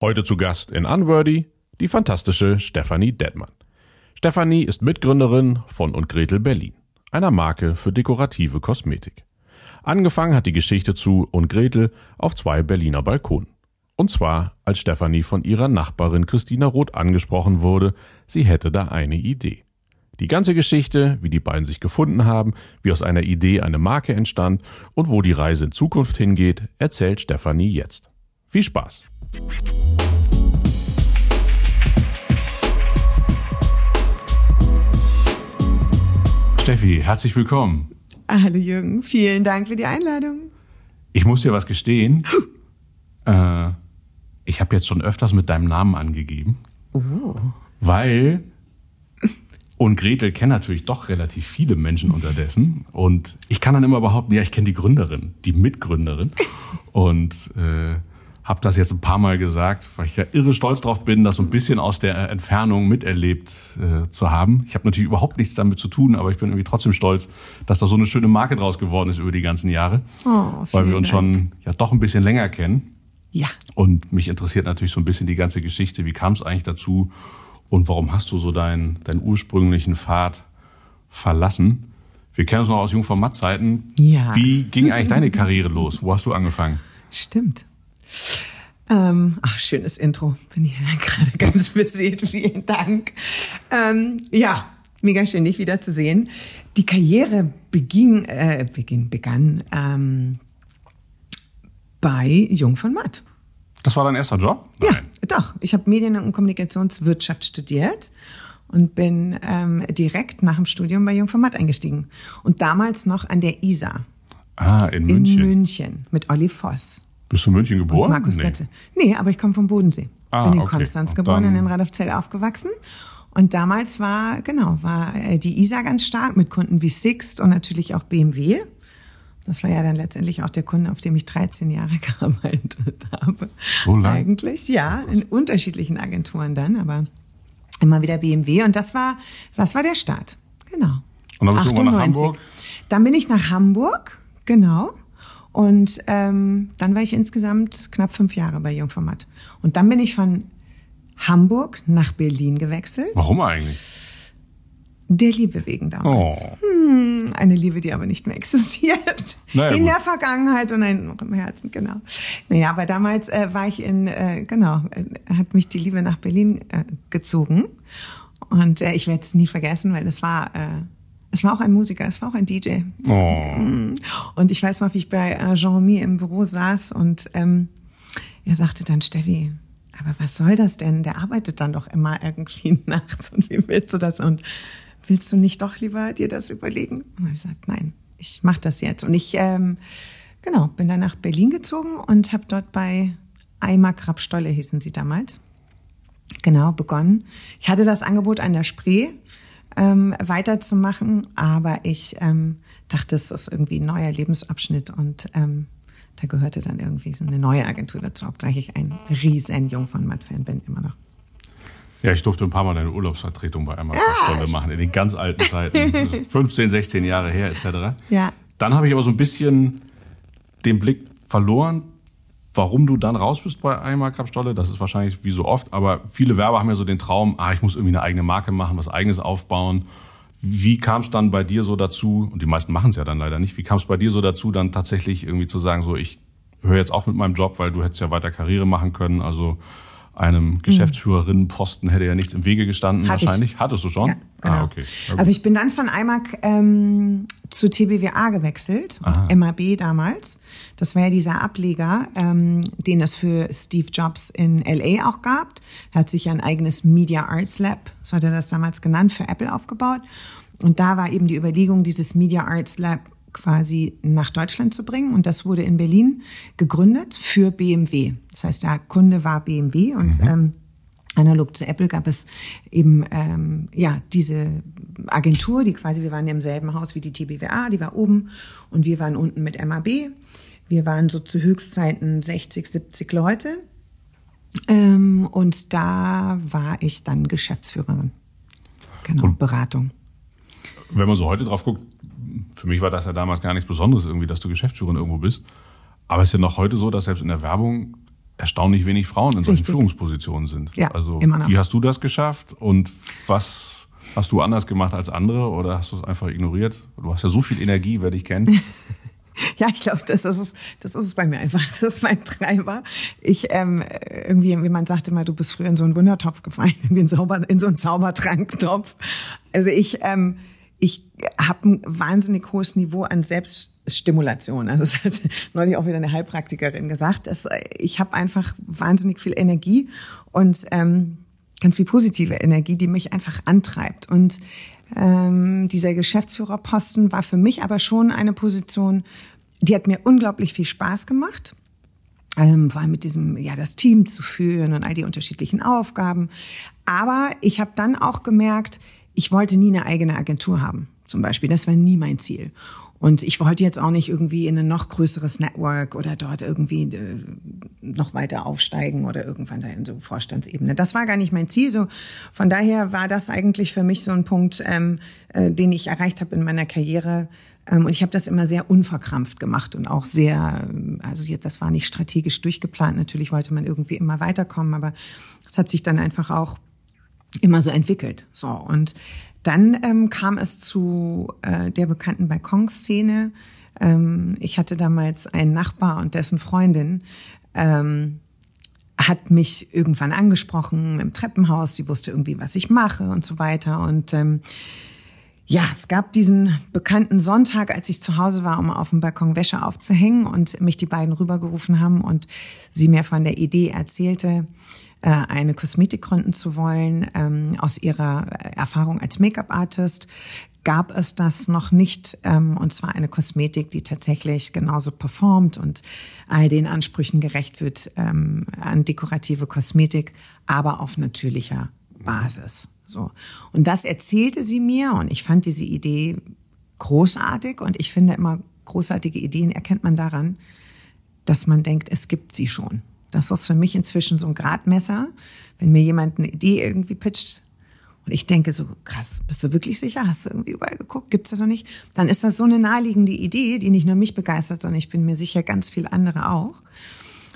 Heute zu Gast in Unworthy die fantastische Stefanie Detmann. Stefanie ist Mitgründerin von und Gretel Berlin, einer Marke für dekorative Kosmetik. Angefangen hat die Geschichte zu und Gretel auf zwei Berliner Balkonen. Und zwar, als Stefanie von ihrer Nachbarin Christina Roth angesprochen wurde, sie hätte da eine Idee. Die ganze Geschichte, wie die beiden sich gefunden haben, wie aus einer Idee eine Marke entstand und wo die Reise in Zukunft hingeht, erzählt Stefanie jetzt. Viel Spaß! Steffi, herzlich willkommen. Hallo Jürgen, vielen Dank für die Einladung. Ich muss dir was gestehen. äh, ich habe jetzt schon öfters mit deinem Namen angegeben. Oh. Weil und Gretel kennen natürlich doch relativ viele Menschen unterdessen. Und ich kann dann immer behaupten, ja, ich kenne die Gründerin, die Mitgründerin. Und äh, habe das jetzt ein paar Mal gesagt, weil ich ja irre stolz drauf bin, das so ein bisschen aus der Entfernung miterlebt äh, zu haben. Ich habe natürlich überhaupt nichts damit zu tun, aber ich bin irgendwie trotzdem stolz, dass da so eine schöne Marke draus geworden ist über die ganzen Jahre. Oh, weil wir uns schon ja doch ein bisschen länger kennen. Ja. Und mich interessiert natürlich so ein bisschen die ganze Geschichte. Wie kam es eigentlich dazu? Und warum hast du so deinen, deinen ursprünglichen Pfad verlassen? Wir kennen uns noch aus Jungformat-Zeiten. Ja. Wie ging eigentlich deine Karriere los? Wo hast du angefangen? Stimmt. Ähm, ach, schönes Intro. Bin hier gerade ganz beseelt. Vielen Dank. Ähm, ja, mega schön, dich wieder zu sehen. Die Karriere beging, äh, beging, begann ähm, bei Jung von Matt. Das war dein erster Job? Ja, doch. Ich habe Medien- und Kommunikationswirtschaft studiert und bin ähm, direkt nach dem Studium bei Jung von Matt eingestiegen. Und damals noch an der ISA Ah, in München. in München mit Olli Voss. Bist du in München geboren? Markus Nee. Götte. Nee, aber ich komme vom Bodensee. Ah, Bin in okay. Konstanz Und geboren, dann- in Radolfzell aufgewachsen. Und damals war, genau, war äh, die ISA ganz stark mit Kunden wie Sixt und natürlich auch BMW. Das war ja dann letztendlich auch der Kunde, auf dem ich 13 Jahre gearbeitet habe. So lang? Eigentlich, ja, in unterschiedlichen Agenturen dann, aber immer wieder BMW. Und das war, das war der Start. Genau. Und dann bist du irgendwann nach Hamburg? Dann bin ich nach Hamburg, genau. Und ähm, dann war ich insgesamt knapp fünf Jahre bei Jungformat. Und dann bin ich von Hamburg nach Berlin gewechselt. Warum eigentlich? Der Liebe wegen damals. Oh. Eine Liebe, die aber nicht mehr existiert. Naja, in gut. der Vergangenheit und ein im Herzen, genau. Naja, aber damals äh, war ich in, äh, genau, äh, hat mich die Liebe nach Berlin äh, gezogen. Und äh, ich werde es nie vergessen, weil es war, äh, es war auch ein Musiker, es war auch ein DJ. Oh. Und ich weiß noch, wie ich bei äh, Jean-Mi im Büro saß und ähm, er sagte dann, Steffi, aber was soll das denn? Der arbeitet dann doch immer irgendwie nachts und wie willst du das? Und willst du nicht doch lieber dir das überlegen? Und habe ich gesagt, nein, ich mache das jetzt. Und ich, ähm, genau, bin dann nach Berlin gezogen und habe dort bei Eimer Krabstolle hießen sie damals. Genau, begonnen. Ich hatte das Angebot an der Spree ähm, weiterzumachen, aber ich ähm, dachte, es ist irgendwie ein neuer Lebensabschnitt und ähm, da gehörte dann irgendwie so eine neue Agentur dazu, obgleich ich ein riesen Jung von Matt-Fan bin, immer noch. Ja, ich durfte ein paar Mal deine Urlaubsvertretung bei einmal Stunde machen, in den ganz alten Zeiten. Also 15, 16 Jahre her, etc. Ja. Dann habe ich aber so ein bisschen den Blick verloren, warum du dann raus bist bei Eimer Krabstolle. Das ist wahrscheinlich wie so oft, aber viele Werber haben ja so den Traum, ah, ich muss irgendwie eine eigene Marke machen, was eigenes aufbauen. Wie kam es dann bei dir so dazu, und die meisten machen es ja dann leider nicht, wie kam es bei dir so dazu, dann tatsächlich irgendwie zu sagen, so ich höre jetzt auf mit meinem Job, weil du hättest ja weiter Karriere machen können, also einem Geschäftsführerinnenposten hätte ja nichts im Wege gestanden Hatte ich. wahrscheinlich. Hattest du schon? Ja, genau. Ah, okay. Also ich bin dann von IMAG ähm, zu TBWA gewechselt, Aha. MAB damals. Das war ja dieser Ableger, ähm, den es für Steve Jobs in LA auch gab. Er hat sich ja ein eigenes Media Arts Lab, so hat er das damals genannt, für Apple aufgebaut. Und da war eben die Überlegung, dieses Media Arts Lab quasi nach Deutschland zu bringen. Und das wurde in Berlin gegründet für BMW. Das heißt, der Kunde war BMW und ähm, analog zu Apple gab es eben ähm, ja diese Agentur, die quasi wir waren im selben Haus wie die TBWA, die war oben und wir waren unten mit MAB. Wir waren so zu Höchstzeiten 60, 70 Leute. Ähm, und da war ich dann Geschäftsführerin. Genau, Und- Beratung. Wenn man so heute drauf guckt, für mich war das ja damals gar nichts Besonderes irgendwie, dass du Geschäftsführerin irgendwo bist. Aber es ist ja noch heute so, dass selbst in der Werbung erstaunlich wenig Frauen in solchen Richtig. Führungspositionen sind. Ja, also wie hast du das geschafft und was hast du anders gemacht als andere oder hast du es einfach ignoriert? Du hast ja so viel Energie, wer dich kennt. Ja, ich glaube, das, ist es, das ist es bei mir einfach. Das ist mein Treiber. Ich ähm, irgendwie, wie man sagte immer, du bist früher in so einen Wundertopf gefallen, in, Zauber, in so einen Zaubertranktopf. Also ich, ähm, ich habe ein wahnsinnig hohes Niveau an Selbststimulation. Also das hat neulich auch wieder eine Heilpraktikerin gesagt. Dass ich habe einfach wahnsinnig viel Energie und ähm, ganz viel positive Energie, die mich einfach antreibt. Und ähm, dieser Geschäftsführerposten war für mich aber schon eine Position, die hat mir unglaublich viel Spaß gemacht. Ähm, vor allem mit diesem, ja, das Team zu führen und all die unterschiedlichen Aufgaben. Aber ich habe dann auch gemerkt, ich wollte nie eine eigene Agentur haben, zum Beispiel. Das war nie mein Ziel. Und ich wollte jetzt auch nicht irgendwie in ein noch größeres Network oder dort irgendwie äh, noch weiter aufsteigen oder irgendwann da in so Vorstandsebene. Das war gar nicht mein Ziel. So von daher war das eigentlich für mich so ein Punkt, ähm, äh, den ich erreicht habe in meiner Karriere. Ähm, und ich habe das immer sehr unverkrampft gemacht und auch sehr, also jetzt, das war nicht strategisch durchgeplant. Natürlich wollte man irgendwie immer weiterkommen, aber es hat sich dann einfach auch immer so entwickelt. So und dann ähm, kam es zu äh, der bekannten Balkonszene. Ähm, ich hatte damals einen Nachbar und dessen Freundin ähm, hat mich irgendwann angesprochen im Treppenhaus. Sie wusste irgendwie, was ich mache und so weiter. Und ähm, ja, es gab diesen bekannten Sonntag, als ich zu Hause war, um auf dem Balkon Wäsche aufzuhängen und mich die beiden rübergerufen haben und sie mir von der Idee erzählte, äh, eine Kosmetik gründen zu wollen. Ähm, aus ihrer Erfahrung als Make-up-Artist gab es das noch nicht. Ähm, und zwar eine Kosmetik, die tatsächlich genauso performt und all den Ansprüchen gerecht wird ähm, an dekorative Kosmetik, aber auf natürlicher Basis. So. Und das erzählte sie mir und ich fand diese Idee großartig und ich finde immer großartige Ideen erkennt man daran, dass man denkt, es gibt sie schon. Das ist für mich inzwischen so ein Gradmesser. Wenn mir jemand eine Idee irgendwie pitcht und ich denke so, krass, bist du wirklich sicher? Hast du irgendwie überall geguckt? Gibt's das noch nicht? Dann ist das so eine naheliegende Idee, die nicht nur mich begeistert, sondern ich bin mir sicher ganz viele andere auch.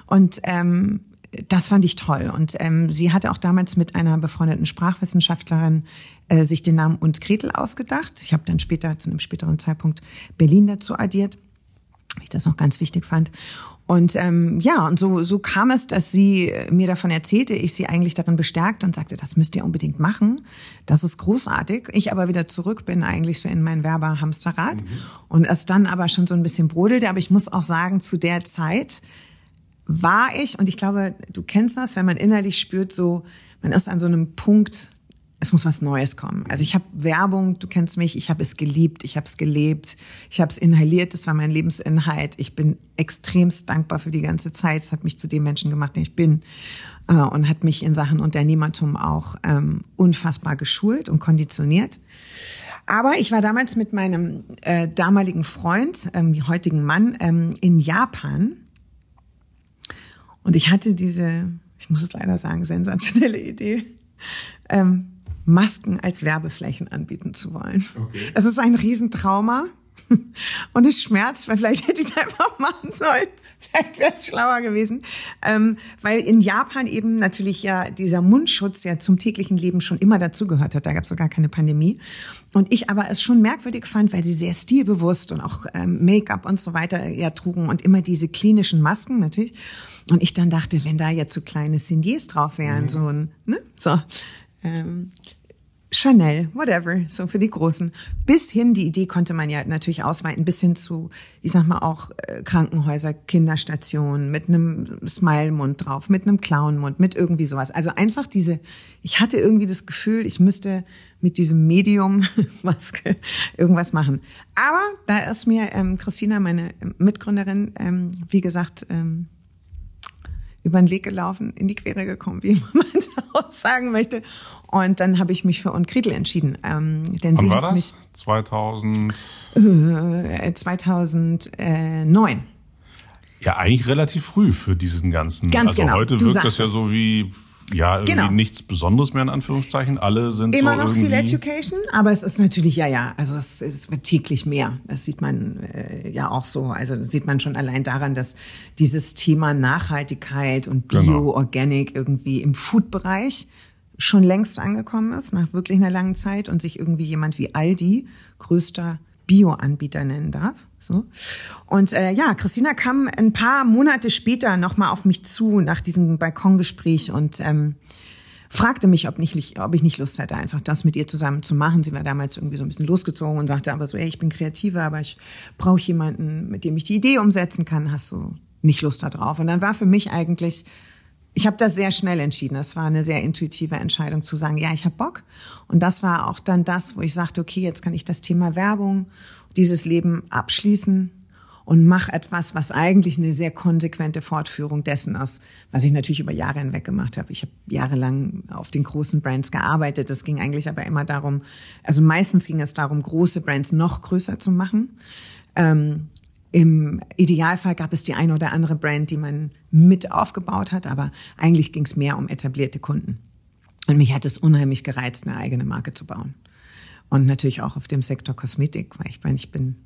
Und ähm, das fand ich toll. Und ähm, sie hatte auch damals mit einer befreundeten Sprachwissenschaftlerin äh, sich den Namen und Gretel ausgedacht. Ich habe dann später, zu einem späteren Zeitpunkt, Berlin dazu addiert, weil ich das noch ganz wichtig fand. Und ähm, ja, und so, so kam es, dass sie mir davon erzählte, ich sie eigentlich darin bestärkte und sagte, das müsst ihr unbedingt machen. Das ist großartig. Ich aber wieder zurück bin eigentlich so in mein Werber-Hamsterrad. Mhm. Und es dann aber schon so ein bisschen brodelte. Aber ich muss auch sagen, zu der Zeit war ich, und ich glaube, du kennst das, wenn man innerlich spürt, so, man ist an so einem Punkt, es muss was Neues kommen. Also ich habe Werbung, du kennst mich, ich habe es geliebt, ich habe es gelebt, ich habe es inhaliert, das war mein Lebensinhalt. Ich bin extremst dankbar für die ganze Zeit. Es hat mich zu dem Menschen gemacht, der ich bin äh, und hat mich in Sachen Unternehmertum auch ähm, unfassbar geschult und konditioniert. Aber ich war damals mit meinem äh, damaligen Freund, ähm, heutigen Mann, ähm, in Japan und ich hatte diese, ich muss es leider sagen, sensationelle Idee. Ähm, Masken als Werbeflächen anbieten zu wollen. Okay. Es ist ein Riesentrauma und es schmerzt, weil vielleicht hätte ich es einfach machen sollen. Vielleicht wäre es schlauer gewesen. Ähm, weil in Japan eben natürlich ja dieser Mundschutz ja zum täglichen Leben schon immer dazugehört hat. Da gab es sogar keine Pandemie. Und ich aber es schon merkwürdig fand, weil sie sehr stilbewusst und auch ähm, Make-up und so weiter ja trugen und immer diese klinischen Masken natürlich. Und ich dann dachte, wenn da jetzt so kleine Signiers drauf wären, mhm. so ein, ne, so, ähm, Chanel, whatever, so für die Großen. Bis hin, die Idee konnte man ja natürlich ausweiten, bis hin zu, ich sag mal auch äh, Krankenhäuser, Kinderstationen mit einem Smile-Mund drauf, mit einem Clown-Mund, mit irgendwie sowas. Also einfach diese, ich hatte irgendwie das Gefühl, ich müsste mit diesem Medium Maske irgendwas machen. Aber da ist mir ähm, Christina, meine Mitgründerin, ähm, wie gesagt, ähm, über den Weg gelaufen, in die Quere gekommen, wie man es auch sagen möchte. Und dann habe ich mich für Unkritel entschieden. Ähm, denn Wann sie war hat das? 2000? Äh, 2009. Ja, eigentlich relativ früh für diesen ganzen. Ganz also genau. heute du wirkt das ja so wie ja irgendwie Genau. nichts Besonderes mehr in Anführungszeichen. Alle sind Immer so noch irgendwie viel Education, aber es ist natürlich, ja, ja, also es, es wird täglich mehr. Das sieht man äh, ja auch so. Also das sieht man schon allein daran, dass dieses Thema Nachhaltigkeit und Bio, Genau. Organic irgendwie im Food-Bereich schon längst angekommen ist, nach wirklich einer langen Zeit und sich irgendwie jemand wie Aldi, größter Bio-Anbieter nennen darf. So. Und äh, ja, Christina kam ein paar Monate später nochmal auf mich zu nach diesem Balkongespräch und ähm, fragte mich, ob, nicht, ob ich nicht Lust hätte, einfach das mit ihr zusammen zu machen. Sie war damals irgendwie so ein bisschen losgezogen und sagte aber so, ey, ich bin Kreative, aber ich brauche jemanden, mit dem ich die Idee umsetzen kann. Hast du nicht Lust da drauf? Und dann war für mich eigentlich, ich habe das sehr schnell entschieden. Das war eine sehr intuitive Entscheidung zu sagen, ja, ich habe Bock. Und das war auch dann das, wo ich sagte, okay, jetzt kann ich das Thema Werbung, dieses Leben abschließen und mach etwas, was eigentlich eine sehr konsequente Fortführung dessen ist, was ich natürlich über Jahre hinweg gemacht habe. Ich habe jahrelang auf den großen Brands gearbeitet. Es ging eigentlich aber immer darum, also meistens ging es darum, große Brands noch größer zu machen. Ähm, Im Idealfall gab es die eine oder andere Brand, die man mit aufgebaut hat, aber eigentlich ging es mehr um etablierte Kunden. Und mich hat es unheimlich gereizt, eine eigene Marke zu bauen. Und natürlich auch auf dem Sektor Kosmetik, weil ich meine, ich bin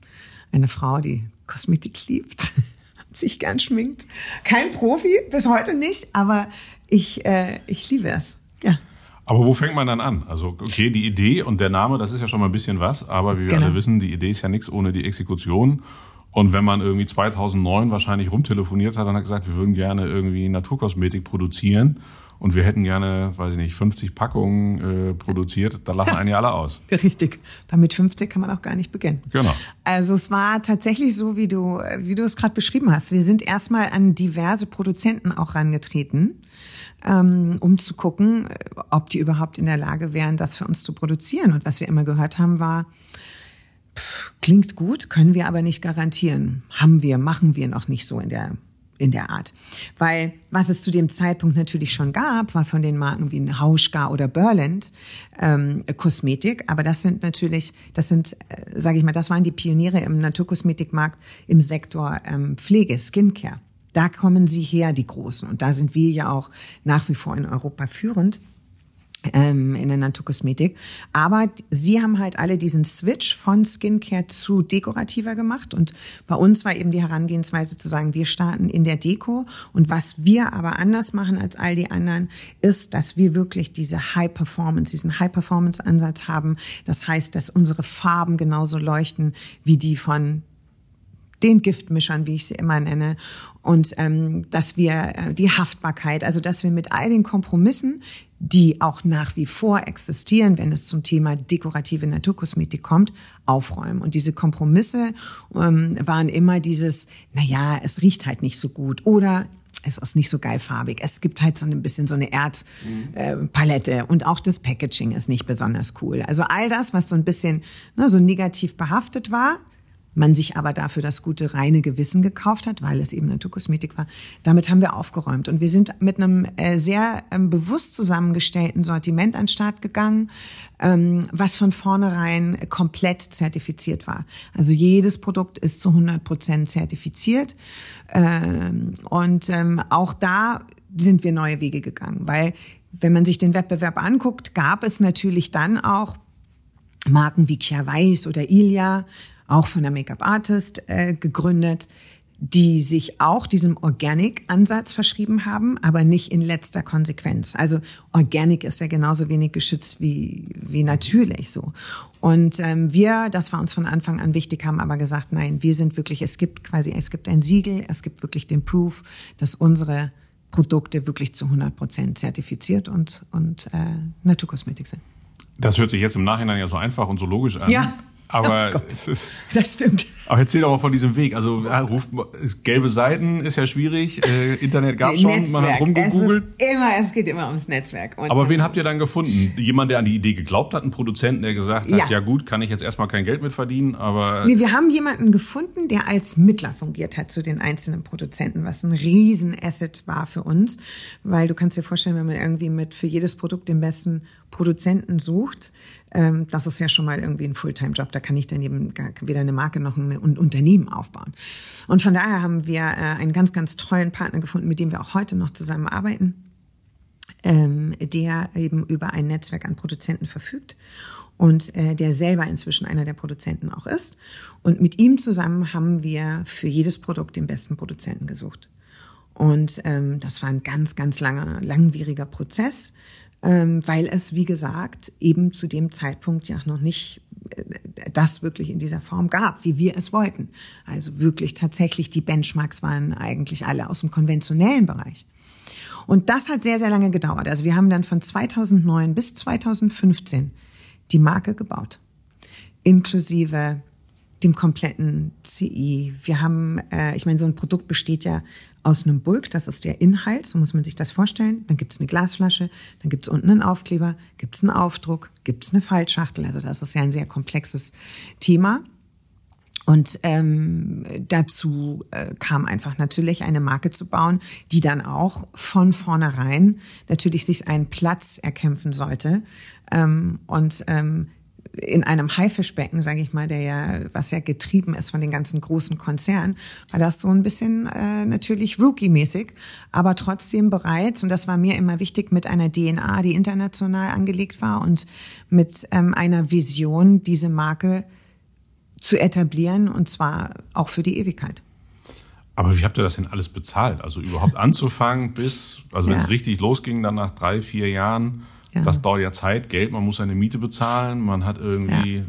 eine Frau, die Kosmetik liebt, sich gern schminkt. Kein Profi, bis heute nicht, aber ich, äh, ich liebe es. Ja. Aber wo fängt man dann an? Also, okay, die Idee und der Name, das ist ja schon mal ein bisschen was, aber wie wir Genau. alle wissen, die Idee ist ja nichts ohne die Exekution. Und wenn man irgendwie 2009 wahrscheinlich rumtelefoniert hat und hat gesagt, wir würden gerne irgendwie Naturkosmetik produzieren und wir hätten gerne, weiß ich nicht, 50 Packungen äh, produziert, da lachen einen ja alle aus. Richtig. Weil mit 50 kann man auch gar nicht beginnen. Genau. Also es war tatsächlich so, wie du, wie du es gerade beschrieben hast. Wir sind erstmal an diverse Produzenten auch rangetreten, ähm, um zu gucken, ob die überhaupt in der Lage wären, das für uns zu produzieren. Und was wir immer gehört haben, war, pff, klingt gut, können wir aber nicht garantieren. Haben wir, machen wir noch nicht so in der in der Art. Weil was es zu dem Zeitpunkt natürlich schon gab, war von den Marken wie Hauschka oder Berland ähm, Kosmetik. Aber das sind natürlich, das sind, äh, sage ich mal, das waren die Pioniere im Naturkosmetikmarkt im Sektor ähm, Pflege, Skincare. Da kommen sie her, die Großen. Und da sind wir ja auch nach wie vor in Europa führend ähm, in der Naturkosmetik. Aber sie haben halt alle diesen Switch von Skincare zu dekorativer gemacht. Und bei uns war eben die Herangehensweise zu sagen, wir starten in der Deko. Und was wir aber anders machen als all die anderen, ist, dass wir wirklich diese High Performance, diesen High Performance Ansatz haben. Das heißt, dass unsere Farben genauso leuchten wie die von den Giftmischern, wie ich sie immer nenne, und ähm, dass wir äh, die Haftbarkeit, also dass wir mit all den Kompromissen, die auch nach wie vor existieren, wenn es zum Thema dekorative Naturkosmetik kommt, aufräumen. Und diese Kompromisse ähm, waren immer dieses, na es riecht halt nicht so gut oder es ist nicht so geil farbig. Es gibt halt so ein bisschen so eine Erdpalette äh, Palette. und auch das Packaging ist nicht besonders cool. Also all das, was so ein bisschen ne, so negativ behaftet war, man sich aber dafür das gute reine Gewissen gekauft hat, weil es eben Naturkosmetik war. Damit haben wir aufgeräumt und wir sind mit einem äh, sehr ähm, bewusst zusammengestellten Sortiment an den Start gegangen, ähm, was von vornherein komplett zertifiziert war. Also jedes Produkt ist zu 100 Prozent zertifiziert ähm, und auch da sind wir neue Wege gegangen, weil wenn man sich den Wettbewerb anguckt, gab es natürlich dann auch Marken wie Kia Weiß oder Ilia, auch von der Make-up-Artist äh, gegründet, die sich auch diesem Organic-Ansatz verschrieben haben, aber nicht in letzter Konsequenz. Also Organic ist ja genauso wenig geschützt wie, wie natürlich so. Und ähm, wir, das war uns von Anfang an wichtig, haben aber gesagt, nein, wir sind wirklich, es gibt quasi, es gibt ein Siegel, es gibt wirklich den Proof, dass unsere Produkte wirklich zu 100 Prozent zertifiziert und, und äh, Naturkosmetik sind. Das hört sich jetzt im Nachhinein ja so einfach und so logisch an. Ja. Aber, Oh es ist, Das stimmt. aber erzähl doch mal von diesem Weg. Also ja, ruft, gelbe Seiten ist ja schwierig. Äh, Internet gab's schon, man hat rumgegoogelt. Es, immer, es geht immer ums Netzwerk. Und Aber wen habt ihr dann gefunden? Jemand, der an die Idee geglaubt hat, einen Produzenten, der gesagt hat, Ja. ja, gut, kann ich jetzt erstmal kein Geld mit verdienen, aber Nee, wir haben jemanden gefunden, der als Mittler fungiert hat zu den einzelnen Produzenten, was ein Riesenasset war für uns, weil du kannst dir vorstellen, wenn man irgendwie mit für jedes Produkt den besten Produzenten sucht, ähm, das ist ja schon mal irgendwie ein Fulltime-Job. Da kann ich dann eben gar, weder eine Marke noch ein, Unternehmen aufbauen. Und von daher haben wir äh, einen ganz, ganz tollen Partner gefunden, mit dem wir auch heute noch zusammenarbeiten ähm, der eben über ein Netzwerk an Produzenten verfügt und äh, der selber inzwischen einer der Produzenten auch ist. Und mit ihm zusammen haben wir für jedes Produkt den besten Produzenten gesucht. Und ähm, das war ein ganz, ganz langer, langwieriger Prozess, weil es, wie gesagt, eben zu dem Zeitpunkt ja noch nicht äh, das wirklich in dieser Form gab, wie wir es wollten. Also wirklich tatsächlich die Benchmarks waren eigentlich alle aus dem konventionellen Bereich. Und das hat sehr, sehr lange gedauert. Also wir haben dann von 2009 bis 2015 die Marke gebaut, inklusive dem kompletten CI. Wir haben, äh, ich meine, so ein Produkt besteht ja aus einem Bulk, das ist der Inhalt, so muss man sich das vorstellen. Dann gibt es eine Glasflasche, dann gibt es unten einen Aufkleber, gibt es einen Aufdruck, gibt es eine Faltschachtel. Also das ist ja ein sehr komplexes Thema. Und ähm, dazu äh, kam einfach natürlich eine Marke zu bauen, die dann auch von vornherein natürlich sich einen Platz erkämpfen sollte. Ähm, und ähm, in einem Haifischbecken, sage ich mal, der ja, was ja getrieben ist von den ganzen großen Konzernen, war das so ein bisschen äh, natürlich Rookie-mäßig, aber trotzdem bereits, und das war mir immer wichtig, mit einer DNA, die international angelegt war und mit ähm, einer Vision, diese Marke zu etablieren und zwar auch für die Ewigkeit. Aber wie habt ihr das denn alles bezahlt? Also überhaupt anzufangen bis, also wenn es ja. richtig losging, dann nach drei, vier Jahren, ja. Das dauert ja Zeit, Geld, man muss seine Miete bezahlen, man hat irgendwie, ja. äh,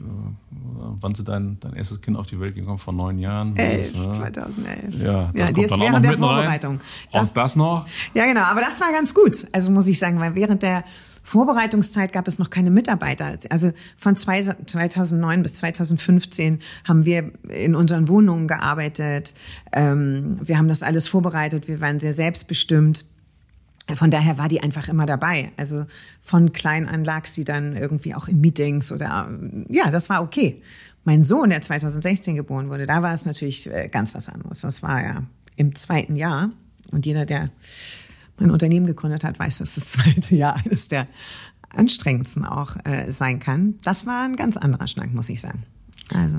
wann ist dein, dein erstes Kind auf die Welt gekommen? Vor neun Jahren? Elf, ja. 2011. Ja, das ja die ist während der Vorbereitung. Das, Und das noch? Ja, genau, aber das war ganz gut. Also muss ich sagen, weil während der Vorbereitungszeit gab es noch keine Mitarbeiter. Also von 2009 bis 2015 haben wir in unseren Wohnungen gearbeitet. Ähm, wir haben das alles vorbereitet. Wir waren sehr selbstbestimmt. Von daher war die einfach immer dabei. Also von klein an lag sie dann irgendwie auch in Meetings oder ja, das war okay. Mein Sohn, der 2016 geboren wurde, da war es natürlich äh, ganz was anderes. Das war ja im zweiten Jahr. Und jeder, der mein Unternehmen gegründet hat, weiß, dass das zweite Jahr eines der anstrengendsten auch äh, sein kann. Das war ein ganz anderer Schnack, muss ich sagen. Also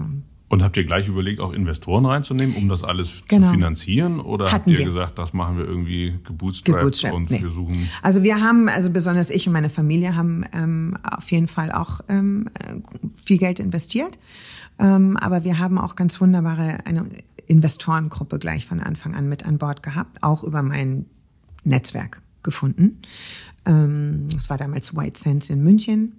und habt ihr gleich überlegt, auch Investoren reinzunehmen, um das alles genau. zu finanzieren? Oder Hatten habt ihr wir. gesagt, das machen wir irgendwie gebootstrapped, und nee. wir suchen? Also wir haben, also besonders ich und meine Familie haben ähm, auf jeden Fall auch ähm, viel Geld investiert. Ähm, aber wir haben auch ganz wunderbare eine Investorengruppe gleich von Anfang an mit an Bord gehabt, auch über mein Netzwerk gefunden. Ähm, das war damals White Sands in München.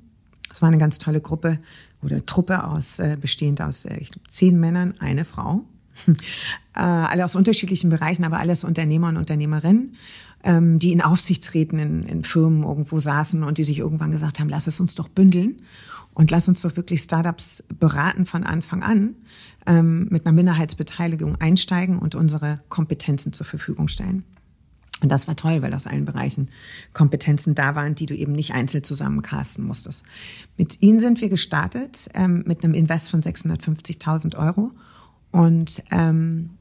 Das war eine ganz tolle Gruppe oder Truppe aus, äh, bestehend aus äh, ich glaub, zehn Männern, eine Frau. äh, alle aus unterschiedlichen Bereichen, aber alles Unternehmer und Unternehmerinnen, ähm, die in Aufsichtsräten in, in Firmen irgendwo saßen und die sich irgendwann gesagt haben, lass es uns doch bündeln und lass uns doch wirklich Startups beraten von Anfang an, ähm, mit einer Minderheitsbeteiligung einsteigen und unsere Kompetenzen zur Verfügung stellen. Und das war toll, weil aus allen Bereichen Kompetenzen da waren, die du eben nicht einzeln zusammencasten musstest. Mit ihnen sind wir gestartet ähm, mit einem Invest von 650.000 Euro. Und ähm,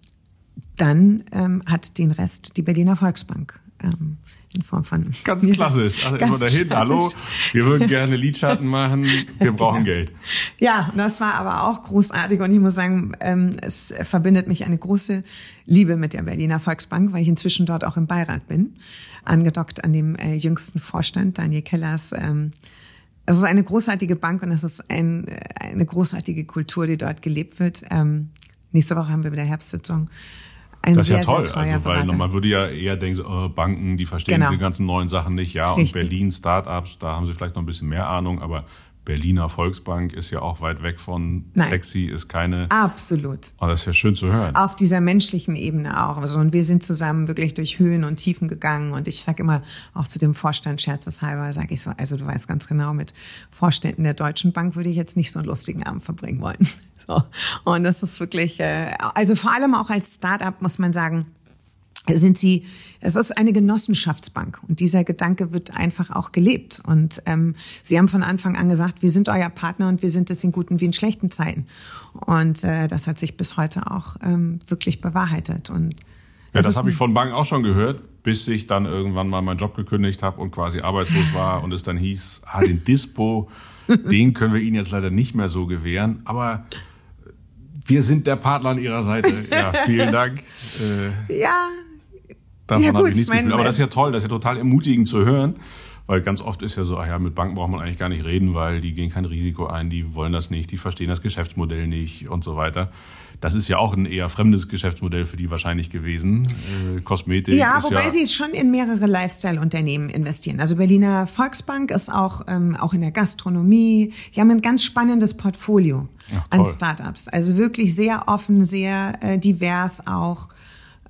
dann ähm, hat den Rest die Berliner Volksbank ähm, in Form von. Ganz klassisch. Also immer dahin, klassisch. hallo, wir würden gerne Lidschatten machen, wir brauchen Geld. Ja, das war aber auch großartig und ich muss sagen, ähm, es verbindet mich eine große Liebe mit der Berliner Volksbank, weil ich inzwischen dort auch im Beirat bin, angedockt an dem äh, jüngsten Vorstand, Daniel Kellers. Ähm, es ist eine großartige Bank und es ist ein, eine großartige Kultur, die dort gelebt wird. Ähm, nächste Woche haben wir wieder Herbstsitzung. Ein das ist sehr, ja toll, also weil man würde ja eher denken, oh, Banken, die verstehen genau. diese ganzen neuen Sachen nicht, ja, Richtig. und Berlin Startups, da haben sie vielleicht noch ein bisschen mehr Ahnung, aber Berliner Volksbank ist ja auch weit weg von Nein. sexy, ist keine. Absolut. Aber oh, das ist ja schön zu hören. Auf dieser menschlichen Ebene auch. Also, und wir sind zusammen wirklich durch Höhen und Tiefen gegangen. Und ich sage immer auch zu dem Vorstand scherzeshalber, sage ich so, also du weißt ganz genau, mit Vorständen der Deutschen Bank würde ich jetzt nicht so einen lustigen Abend verbringen wollen. So. Und das ist wirklich, äh, also vor allem auch als Startup muss man sagen, sind sie, es ist eine Genossenschaftsbank und dieser Gedanke wird einfach auch gelebt. Und ähm, sie haben von Anfang an gesagt, wir sind euer Partner und wir sind es in guten wie in schlechten Zeiten. Und äh, das hat sich bis heute auch ähm, wirklich bewahrheitet. Und ja, das habe ich von Banken auch schon gehört, bis ich dann irgendwann mal meinen Job gekündigt habe und quasi arbeitslos war und es dann hieß, ah, den Dispo, den können wir Ihnen jetzt leider nicht mehr so gewähren. Aber wir sind der Partner an Ihrer Seite. Ja, vielen Dank. Äh, ja, Davon ja, gut, habe ich nichts mein, Aber das ist ja toll, das ist ja total ermutigend zu hören. Weil ganz oft ist ja so, ach ja, mit Banken braucht man eigentlich gar nicht reden, weil die gehen kein Risiko ein, die wollen das nicht, die verstehen das Geschäftsmodell nicht und so weiter. Das ist ja auch ein eher fremdes Geschäftsmodell für die wahrscheinlich gewesen. Äh, Kosmetik. Ja, wobei ja, sie schon in mehrere Lifestyle-Unternehmen investieren. Also Berliner Volksbank ist auch, ähm, auch in der Gastronomie. Die haben ein ganz spannendes Portfolio Ach, an. Startups. Also wirklich sehr offen, sehr äh, divers auch.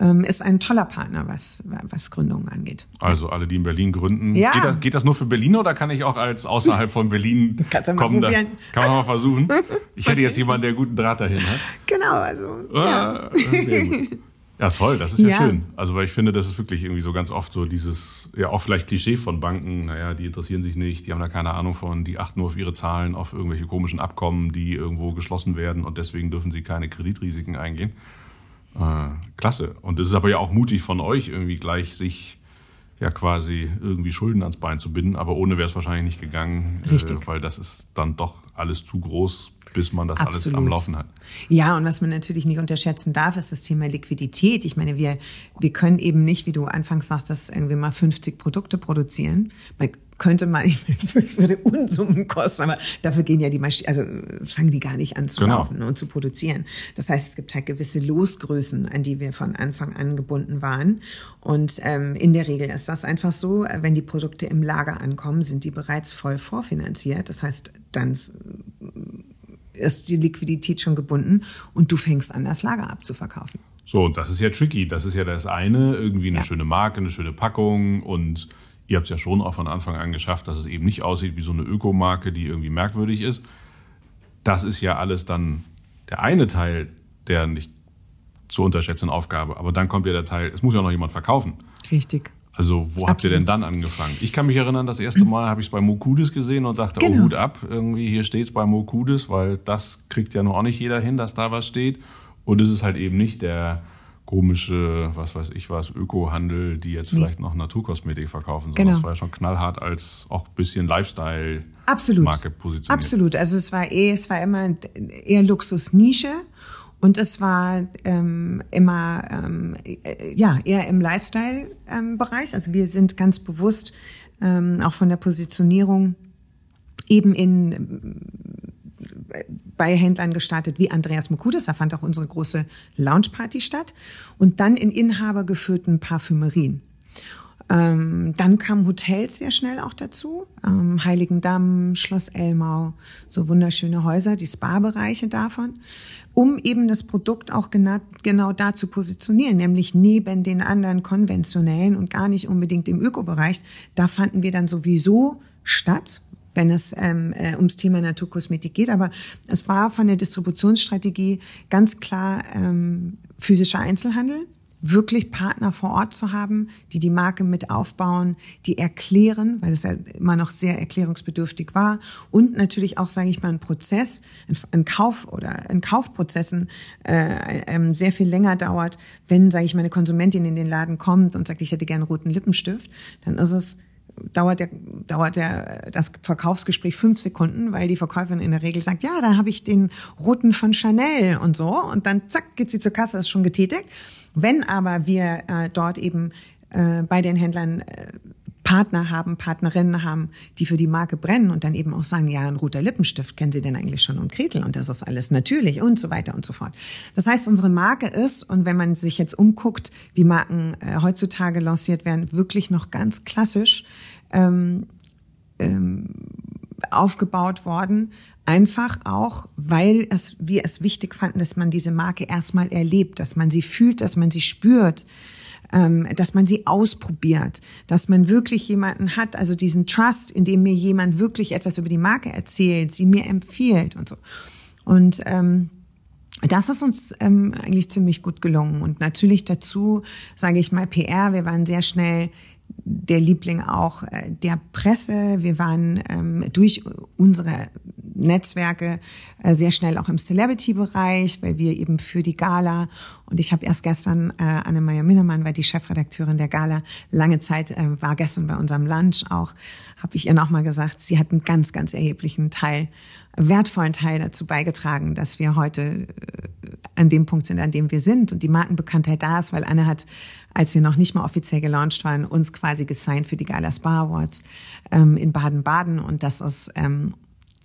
Ähm, ist ein toller Partner, was, was Gründungen angeht. Also alle, die in Berlin gründen. Ja. Geht, das, geht das nur für Berlin oder kann ich auch als außerhalb von Berlin kommen? Da, kann man mal versuchen. Ich hätte jetzt jemanden, der guten Draht dahin hat. Genau, also. ja. Ah, gut. Ja, toll, das ist ja, Ja. schön. Also, weil ich finde, das ist wirklich irgendwie so ganz oft so dieses, ja, auch vielleicht Klischee von Banken, naja, die interessieren sich nicht, die haben da keine Ahnung von, die achten nur auf ihre Zahlen, auf irgendwelche komischen Abkommen, die irgendwo geschlossen werden und deswegen dürfen sie keine Kreditrisiken eingehen. Äh, klasse. Und es ist aber ja auch mutig von euch, irgendwie gleich sich ja quasi irgendwie Schulden ans Bein zu binden, aber ohne wäre es wahrscheinlich nicht gegangen, Richtig. Äh, weil das ist dann doch alles zu groß, bis man das alles am Absolut. Laufen hat. Ja, und was man natürlich nicht unterschätzen darf, ist das Thema Liquidität. Ich meine, wir, wir können eben nicht, wie du anfangs sagst, dass irgendwie mal 50 Produkte produzieren. Man könnte mal, es würde Unsummen kosten, aber dafür gehen ja die Maschinen, also fangen die gar nicht an zu Genau. laufen und zu produzieren. Das heißt, es gibt halt gewisse Losgrößen, an die wir von Anfang an gebunden waren. Und ähm, in der Regel ist das einfach so, wenn die Produkte im Lager ankommen, sind die bereits voll vorfinanziert. Das heißt, dann ist die Liquidität schon gebunden und du fängst an, das Lager abzuverkaufen. So, und das ist ja tricky. Das ist ja das eine, irgendwie eine Ja. schöne Marke, eine schöne Packung und ihr habt es ja schon auch von Anfang an geschafft, dass es eben nicht aussieht wie so eine Ökomarke, die irgendwie merkwürdig ist. Das ist ja alles dann der eine Teil der nicht zu unterschätzenden Aufgabe. Aber dann kommt ja der Teil, es muss ja noch jemand verkaufen. Richtig. Also wo habt ihr denn Absolut. dann angefangen? Ich kann mich erinnern, das erste Mal habe ich es bei Mokudis gesehen und dachte, oh Genau. Hut ab, irgendwie hier steht es bei Mokudis, weil das kriegt ja noch auch nicht jeder hin, dass da was steht. Und es ist halt eben nicht der komische, was weiß ich was, Ökohandel, die jetzt vielleicht noch Naturkosmetik verkaufen, sondern Genau. das war ja schon knallhart als auch ein bisschen Lifestyle Absolut. Marke positioniert. Absolut. Also es war eh, es war immer eher Luxusnische und es war ähm, immer ähm, äh, ja eher im Lifestyle-Bereich. also wir sind ganz bewusst ähm, auch von der Positionierung eben in bei Händlern gestartet wie Andreas Mokudis. Da fand auch unsere große Loungeparty statt. Und dann in inhabergeführten Parfümerien. Ähm, dann kamen Hotels sehr schnell auch dazu. Ähm, Heiligendamm, Schloss Elmau, so wunderschöne Häuser, die Spa-Bereiche davon, um eben das Produkt auch gena genau da zu positionieren, nämlich neben den anderen konventionellen und gar nicht unbedingt im Ökobereich. Da fanden wir dann sowieso statt, wenn es ähm, äh, ums Thema Naturkosmetik geht. Aber es war von der Distributionsstrategie ganz klar ähm, physischer Einzelhandel, wirklich Partner vor Ort zu haben, die die Marke mit aufbauen, die erklären, weil es ja immer noch sehr erklärungsbedürftig war und natürlich auch, sage ich mal, ein Prozess, ein, Kauf oder ein Kaufprozessen äh, ähm, sehr viel länger dauert, wenn, sage ich mal, eine Konsumentin in den Laden kommt und sagt, ich hätte gerne roten Lippenstift, dann ist es dauert der, dauert der, das Verkaufsgespräch fünf Sekunden, weil die Verkäuferin in der Regel sagt, ja, da habe ich den roten von Chanel und so. Und dann zack, geht sie zur Kasse, ist schon getätigt. Wenn aber wir äh, dort eben äh, bei den Händlern äh, Partner haben, Partnerinnen haben, die für die Marke brennen und dann eben auch sagen, ja, ein roter Lippenstift kennen Sie denn eigentlich schon und Gretel und das ist alles natürlich und so weiter und so fort. Das heißt, unsere Marke ist, und wenn man sich jetzt umguckt, wie Marken äh, heutzutage lanciert werden, wirklich noch ganz klassisch ähm, ähm, aufgebaut worden. Einfach auch, weil es, wir es wichtig fanden, dass man diese Marke erstmal erlebt, dass man sie fühlt, dass man sie spürt, dass man sie ausprobiert, dass man wirklich jemanden hat, also diesen Trust, in dem mir jemand wirklich etwas über die Marke erzählt, sie mir empfiehlt und so. Und ähm, das ist uns ähm, eigentlich ziemlich gut gelungen. Und natürlich dazu, sage ich mal, PR. Wir waren sehr schnell der Liebling auch äh, der Presse. Wir waren ähm, durch unsere Netzwerke äh, sehr schnell auch im Celebrity-Bereich, weil wir eben für die Gala und ich habe erst gestern, äh, Anne-Meyer Minnemann war die Chefredakteurin der Gala, lange Zeit, äh, war gestern bei unserem Lunch auch, habe ich ihr nochmal gesagt, sie hat einen ganz, ganz erheblichen Teil, wertvollen Teil dazu beigetragen, dass wir heute äh, an dem Punkt sind, an dem wir sind und die Markenbekanntheit da ist, weil Anne hat, als wir noch nicht mal offiziell gelauncht waren, uns quasi gesigned für die Gala Spa Awards ähm, in Baden-Baden und das ist ähm,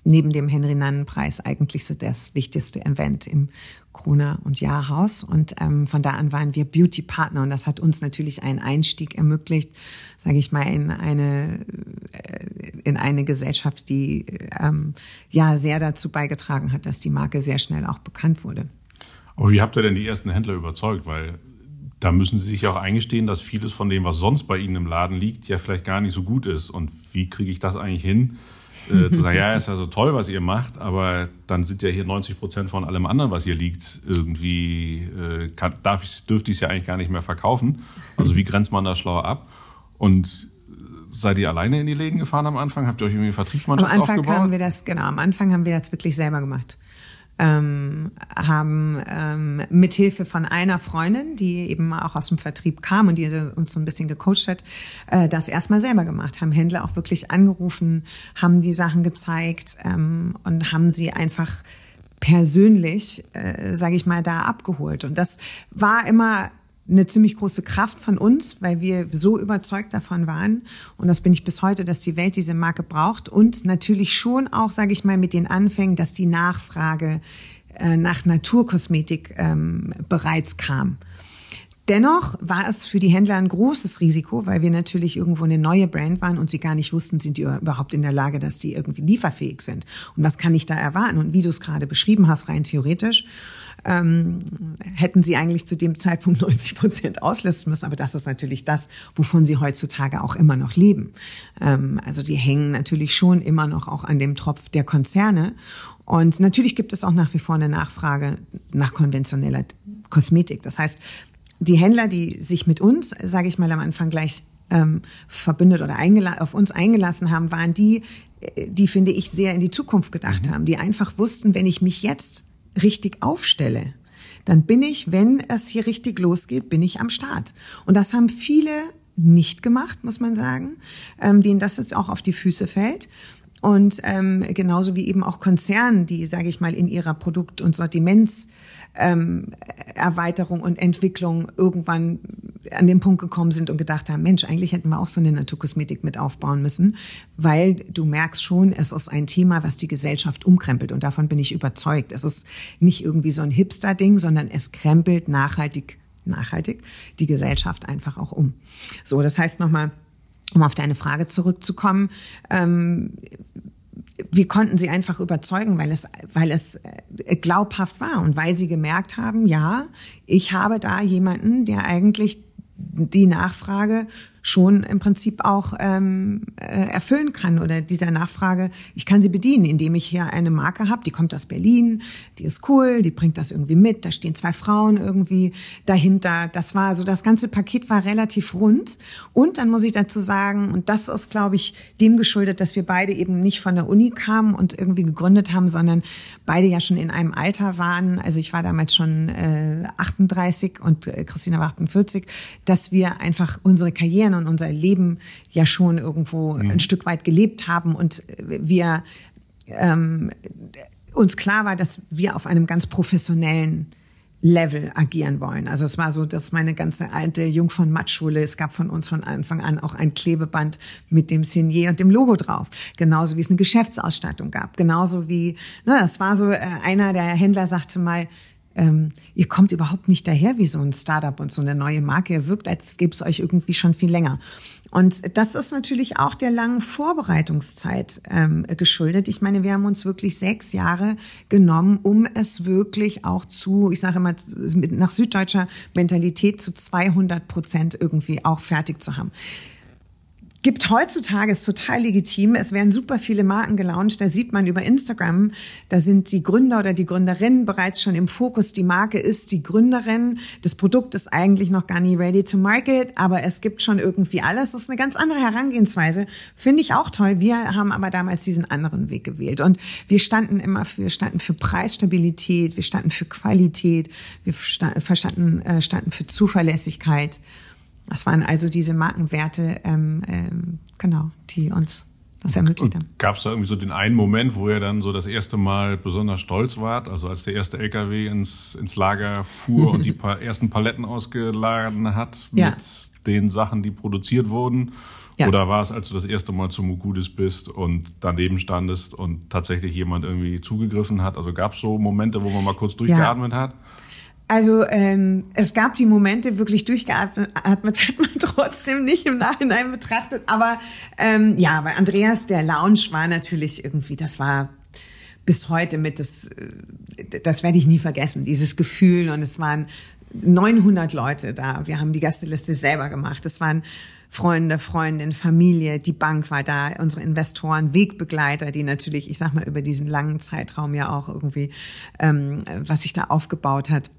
neben dem Henry-Nannen-Preis eigentlich so das wichtigste Event im Krone- und Jahrhaus. Und ähm, von da an waren wir Beauty-Partner und das hat uns natürlich einen Einstieg ermöglicht, sage ich mal, in eine, äh, in eine Gesellschaft, die ähm, ja sehr dazu beigetragen hat, dass die Marke sehr schnell auch bekannt wurde. Aber wie habt ihr denn die ersten Händler überzeugt? Weil da müssen Sie sich auch eingestehen, dass vieles von dem, was sonst bei Ihnen im Laden liegt, ja vielleicht gar nicht so gut ist. Und wie kriege ich das eigentlich hin? äh, zu sagen, ja, ist ja so toll, was ihr macht, aber dann sind ja hier 90 Prozent von allem anderen, was hier liegt, irgendwie, äh, kann, darf ich, dürfte ich es ja eigentlich gar nicht mehr verkaufen. Also wie grenzt man das schlauer ab? Und seid ihr alleine in die Läden gefahren am Anfang? Habt ihr euch irgendwie eine Vertriebsmannschaft? Am Anfang aufgebaut? haben wir das, genau, am Anfang haben wir das wirklich selber gemacht ähm, haben ähm, mithilfe von einer Freundin, die eben auch aus dem Vertrieb kam und die uns so ein bisschen gecoacht hat, äh, das erstmal selber gemacht, haben Händler auch wirklich angerufen, haben die Sachen gezeigt ähm, und haben sie einfach persönlich, äh, sage ich mal, da abgeholt. Und das war immer eine ziemlich große Kraft von uns, weil wir so überzeugt davon waren. Und das bin ich bis heute, dass die Welt diese Marke braucht. Und natürlich schon auch, sage ich mal, mit den Anfängen, dass die Nachfrage äh, nach Naturkosmetik ähm, bereits kam. Dennoch war es für die Händler ein großes Risiko, weil wir natürlich irgendwo eine neue Brand waren und sie gar nicht wussten, sind die überhaupt in der Lage, dass die irgendwie lieferfähig sind. Und was kann ich da erwarten? Und wie du es gerade beschrieben hast, rein theoretisch, ähm, hätten sie eigentlich zu dem Zeitpunkt 90 Prozent auslisten müssen. Aber das ist natürlich das, wovon sie heutzutage auch immer noch leben. Ähm, also die hängen natürlich schon immer noch auch an dem Tropf der Konzerne. Und natürlich gibt es auch nach wie vor eine Nachfrage nach konventioneller Kosmetik. Das heißt, die Händler, die sich mit uns, sage ich mal am Anfang gleich ähm, verbündet oder auf uns eingelassen haben, waren die, äh, die finde ich sehr in die Zukunft gedacht mhm. haben, die einfach wussten, wenn ich mich jetzt richtig aufstelle, dann bin ich, wenn es hier richtig losgeht, bin ich am Start. Und das haben viele nicht gemacht, muss man sagen, ähm, denen das jetzt auch auf die Füße fällt. Und ähm, genauso wie eben auch Konzernen, die, sage ich mal, in ihrer Produkt- und Sortiments ähm, und Entwicklung irgendwann an den Punkt gekommen sind und gedacht haben, Mensch, eigentlich hätten wir auch so eine Naturkosmetik mit aufbauen müssen, weil du merkst schon, es ist ein Thema, was die Gesellschaft umkrempelt und davon bin ich überzeugt. Es ist nicht irgendwie so ein Hipster-Ding, sondern es krempelt nachhaltig, nachhaltig die Gesellschaft einfach auch um. So, das heißt nochmal, um auf deine Frage zurückzukommen, ähm, wir konnten sie einfach überzeugen, weil es, weil es äh, glaubhaft war und weil sie gemerkt haben, ja, ich habe da jemanden, der eigentlich die Nachfrage schon im Prinzip auch ähm, äh, erfüllen kann oder dieser Nachfrage, ich kann sie bedienen, indem ich hier eine Marke habe, die kommt aus Berlin, die ist cool, die bringt das irgendwie mit, da stehen zwei Frauen irgendwie dahinter. Das war so, das ganze Paket war relativ rund. Und dann muss ich dazu sagen, und das ist, glaube ich, dem geschuldet, dass wir beide eben nicht von der Uni kamen und irgendwie gegründet haben, sondern beide ja schon in einem Alter waren. Also ich war damals schon äh, 38 und äh, Christina war 48, dass wir einfach unsere Karrieren kennen und unser Leben ja schon irgendwo mhm. ein Stück weit gelebt haben und wir ähm, uns klar war, dass wir auf einem ganz professionellen Level agieren wollen. Also es war so, dass meine ganze alte Jungfern-Matt-Schule, es gab von uns von Anfang an auch ein Klebeband mit dem Signier und dem Logo drauf. Genauso wie es eine Geschäftsausstattung gab. Genauso wie, ne, das war so, äh, einer der Händler sagte mal, ähm, ihr kommt überhaupt nicht daher wie so ein Startup und so eine neue Marke. Ihr wirkt, als gäbe es euch irgendwie schon viel länger. Und das ist natürlich auch der langen Vorbereitungszeit ähm, geschuldet. Ich meine, wir haben uns wirklich sechs Jahre genommen, um es wirklich auch zu, ich sage immer, nach süddeutscher Mentalität zu 200 Prozent irgendwie auch fertig zu haben gibt heutzutage, ist total legitim. Es werden super viele Marken gelauncht. Da sieht man über Instagram, da sind die Gründer oder die Gründerinnen bereits schon im Fokus. Die Marke ist die Gründerin. Das Produkt ist eigentlich noch gar nicht ready to market, aber es gibt schon irgendwie alles. Das ist eine ganz andere Herangehensweise. Finde ich auch toll. Wir haben aber damals diesen anderen Weg gewählt. Und wir standen immer für, standen für Preisstabilität, wir standen für Qualität, wir standen, äh, standen für Zuverlässigkeit. Das waren also diese Markenwerte, ähm, ähm, genau, die uns das ermöglicht haben. Gab es da irgendwie so den einen Moment, wo ihr dann so das erste Mal besonders stolz wart? Also als der erste LKW ins, ins Lager fuhr und die pa ersten Paletten ausgeladen hat Ja. mit den Sachen, die produziert wurden? Ja. Oder war es, als du das erste Mal zu Mukudis bist und daneben standest und tatsächlich jemand irgendwie zugegriffen hat? Also gab es so Momente, wo man mal kurz durchgeatmet hat? Also ähm, es gab die Momente, wirklich durchgeatmet atmet hat man trotzdem nicht im Nachhinein betrachtet. Aber ähm, ja, bei Andreas, der Lounge war natürlich irgendwie, das war bis heute mit, das, äh, das werde ich nie vergessen, dieses Gefühl. Und es waren 900 Leute da. Wir haben die Gästeliste selber gemacht. Es waren Freunde, Freundin, Familie, die Bank war da, unsere Investoren, Wegbegleiter, die natürlich, ich sag mal, über diesen langen Zeitraum ja auch irgendwie, ähm, was sich da aufgebaut hat.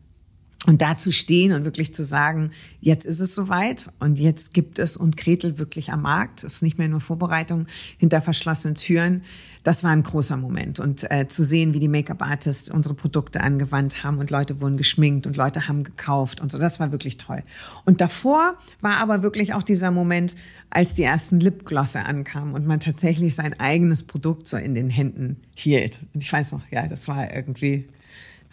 Und da zu stehen und wirklich zu sagen, jetzt ist es soweit und jetzt gibt es und Gretel wirklich am Markt. Es ist nicht mehr nur Vorbereitung hinter verschlossenen Türen. Das war ein großer Moment. Und äh, zu sehen, wie die Make-up-Artists unsere Produkte angewandt haben und Leute wurden geschminkt und Leute haben gekauft und so, das war wirklich toll. Und davor war aber wirklich auch dieser Moment, als die ersten Lipglosse ankamen und man tatsächlich sein eigenes Produkt so in den Händen hielt. Und ich weiß noch, ja, das war irgendwie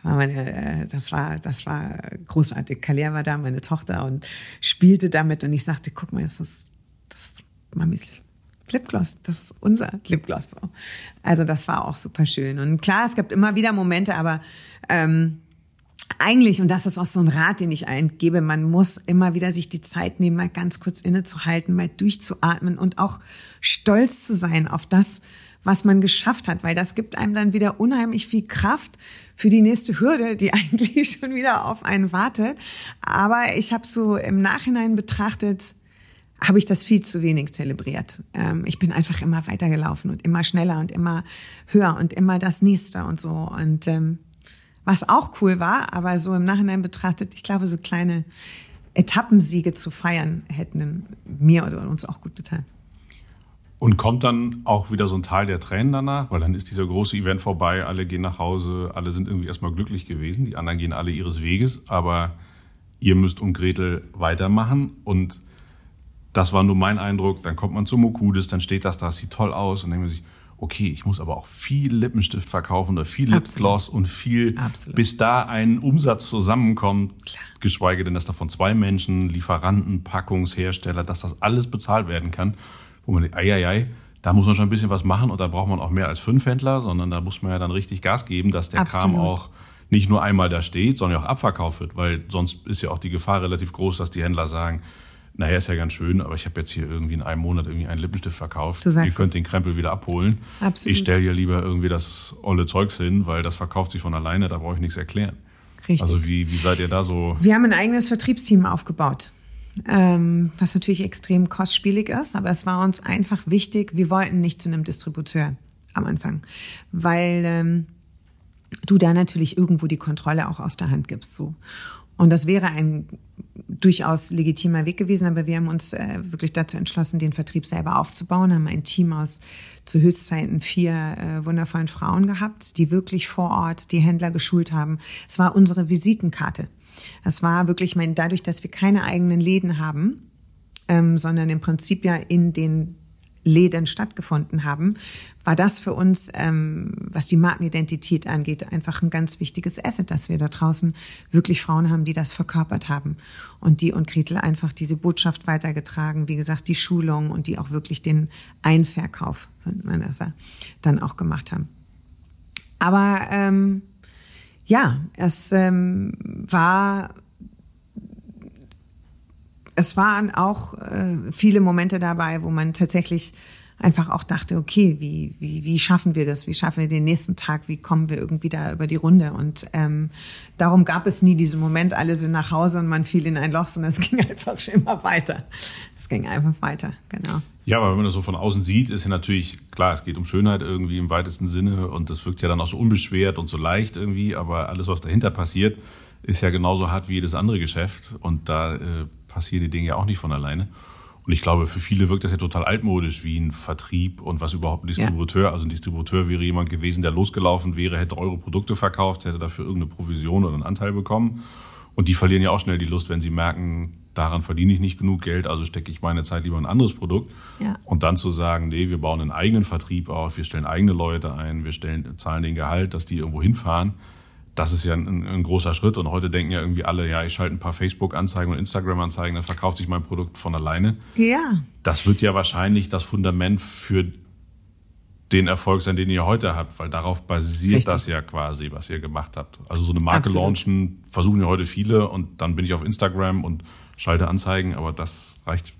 war meine, äh, das war, das war großartig. Kalia war da, meine Tochter, und spielte damit. Und ich sagte, guck mal, das ist, das ist Mamis Lipgloss. Das ist unser Lipgloss. So. Also das war auch super schön. Und klar, es gab immer wieder Momente, aber ähm, eigentlich, und das ist auch so ein Rat, den ich eingebe, man muss immer wieder sich die Zeit nehmen, mal ganz kurz innezuhalten, mal durchzuatmen und auch stolz zu sein auf das, was man geschafft hat, weil das gibt einem dann wieder unheimlich viel Kraft für die nächste Hürde, die eigentlich schon wieder auf einen wartet. Aber ich habe so im Nachhinein betrachtet, habe ich das viel zu wenig zelebriert. Ähm, ich bin einfach immer weitergelaufen und immer schneller und immer höher und immer das nächste und so. Und ähm, was auch cool war, aber so im Nachhinein betrachtet, ich glaube, so kleine Etappensiege zu feiern, hätten mir oder uns auch gut getan. Und kommt dann auch wieder so ein Teil der Tränen danach, weil dann ist dieser große Event vorbei, alle gehen nach Hause, alle sind irgendwie erstmal glücklich gewesen, die anderen gehen alle ihres Weges, aber ihr müsst um Gretel weitermachen und das war nur mein Eindruck. Dann kommt man zu Mokudis, dann steht das da, sieht toll aus und dann denkt man sich, okay, ich muss aber auch viel Lippenstift verkaufen oder viel. Lipgloss und viel, Absolut. bis da ein Umsatz zusammenkommt, Klar. geschweige denn, dass da von zwei Menschen, Lieferanten, Packungshersteller, dass das alles bezahlt werden kann, wo man denkt, ei, ei, ei, da muss man schon ein bisschen was machen und da braucht man auch mehr als fünf Händler, sondern da muss man ja dann richtig Gas geben, dass der Kram Absolut. auch nicht nur einmal da steht, sondern auch abverkauft wird, weil sonst ist ja auch die Gefahr relativ groß, dass die Händler sagen, naja, ist ja ganz schön, aber ich habe jetzt hier irgendwie in einem Monat irgendwie einen Lippenstift verkauft. Du sagst Ihr könnt es. den Krempel wieder abholen. Absolut. Ich stelle hier lieber irgendwie das olle Zeugs hin, weil das verkauft sich von alleine, da brauche ich nichts erklären. Richtig. Also wie, wie seid ihr da so? Wir haben ein eigenes Vertriebsteam aufgebaut, ähm, was natürlich extrem kostspielig ist, aber es war uns einfach wichtig, wir wollten nicht zu einem Distributeur am Anfang, weil ähm, du da natürlich irgendwo die Kontrolle auch aus der Hand gibst. So. Und das wäre ein durchaus legitimer Weg gewesen, aber wir haben uns äh, wirklich dazu entschlossen, den Vertrieb selber aufzubauen, haben ein Team aus zu Höchstzeiten vier äh, wundervollen Frauen gehabt, die wirklich vor Ort die Händler geschult haben. Es war unsere Visitenkarte. Es war wirklich, mein, dadurch, dass wir keine eigenen Läden haben, ähm, sondern im Prinzip ja in den Läden stattgefunden haben, war das für uns, ähm, was die Markenidentität angeht, einfach ein ganz wichtiges Asset, dass wir da draußen wirklich Frauen haben, die das verkörpert haben und die und Gretel einfach diese Botschaft weitergetragen, wie gesagt, die Schulung und die auch wirklich den Einverkauf, man das dann auch gemacht haben. Aber ähm, ja, es ähm, war es waren auch äh, viele Momente dabei, wo man tatsächlich einfach auch dachte, okay, wie, wie, wie schaffen wir das? Wie schaffen wir den nächsten Tag? Wie kommen wir irgendwie da über die Runde? Und ähm, darum gab es nie diesen Moment, alle sind nach Hause und man fiel in ein Loch, sondern es ging einfach schon immer weiter. Es ging einfach weiter, genau. Ja, aber wenn man das so von außen sieht, ist ja natürlich klar, es geht um Schönheit irgendwie im weitesten Sinne und das wirkt ja dann auch so unbeschwert und so leicht irgendwie, aber alles, was dahinter passiert, ist ja genauso hart wie jedes andere Geschäft und da äh, passieren die Dinge ja auch nicht von alleine. Und ich glaube, für viele wirkt das ja total altmodisch, wie ein Vertrieb und was überhaupt ein Distributeur. Ja. Also ein Distributeur wäre jemand gewesen, der losgelaufen wäre, hätte eure Produkte verkauft, hätte dafür irgendeine Provision oder einen Anteil bekommen. Und die verlieren ja auch schnell die Lust, wenn sie merken, daran verdiene ich nicht genug Geld, also stecke ich meine Zeit lieber in ein anderes Produkt. Ja. Und dann zu sagen, nee, wir bauen einen eigenen Vertrieb auf, wir stellen eigene Leute ein, wir stellen, zahlen den Gehalt, dass die irgendwo hinfahren. Das ist ja ein, ein großer Schritt. Und heute denken ja irgendwie alle, ja, ich schalte ein paar Facebook-Anzeigen und Instagram-Anzeigen, dann verkauft sich mein Produkt von alleine. Ja. Das wird ja wahrscheinlich das Fundament für den Erfolg sein, den ihr heute habt, weil darauf basiert Richtig. das ja quasi, was ihr gemacht habt. Also so eine Marke Absolut. launchen versuchen ja heute viele und dann bin ich auf Instagram und schalte Anzeigen, aber das reicht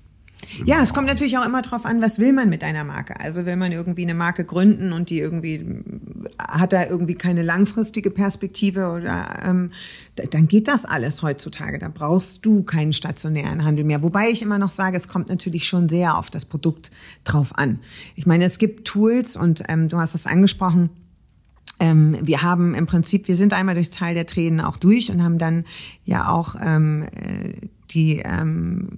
ja, es kommt natürlich auch immer drauf an, was will man mit einer Marke. Also will man irgendwie eine Marke gründen und die irgendwie hat da irgendwie keine langfristige Perspektive oder ähm, dann geht das alles heutzutage. Da brauchst du keinen stationären Handel mehr. Wobei ich immer noch sage, es kommt natürlich schon sehr auf das Produkt drauf an. Ich meine, es gibt Tools und ähm, du hast es angesprochen. Ähm, wir haben im Prinzip, wir sind einmal durchs Teil der Tränen auch durch und haben dann ja auch ähm, äh, die ähm,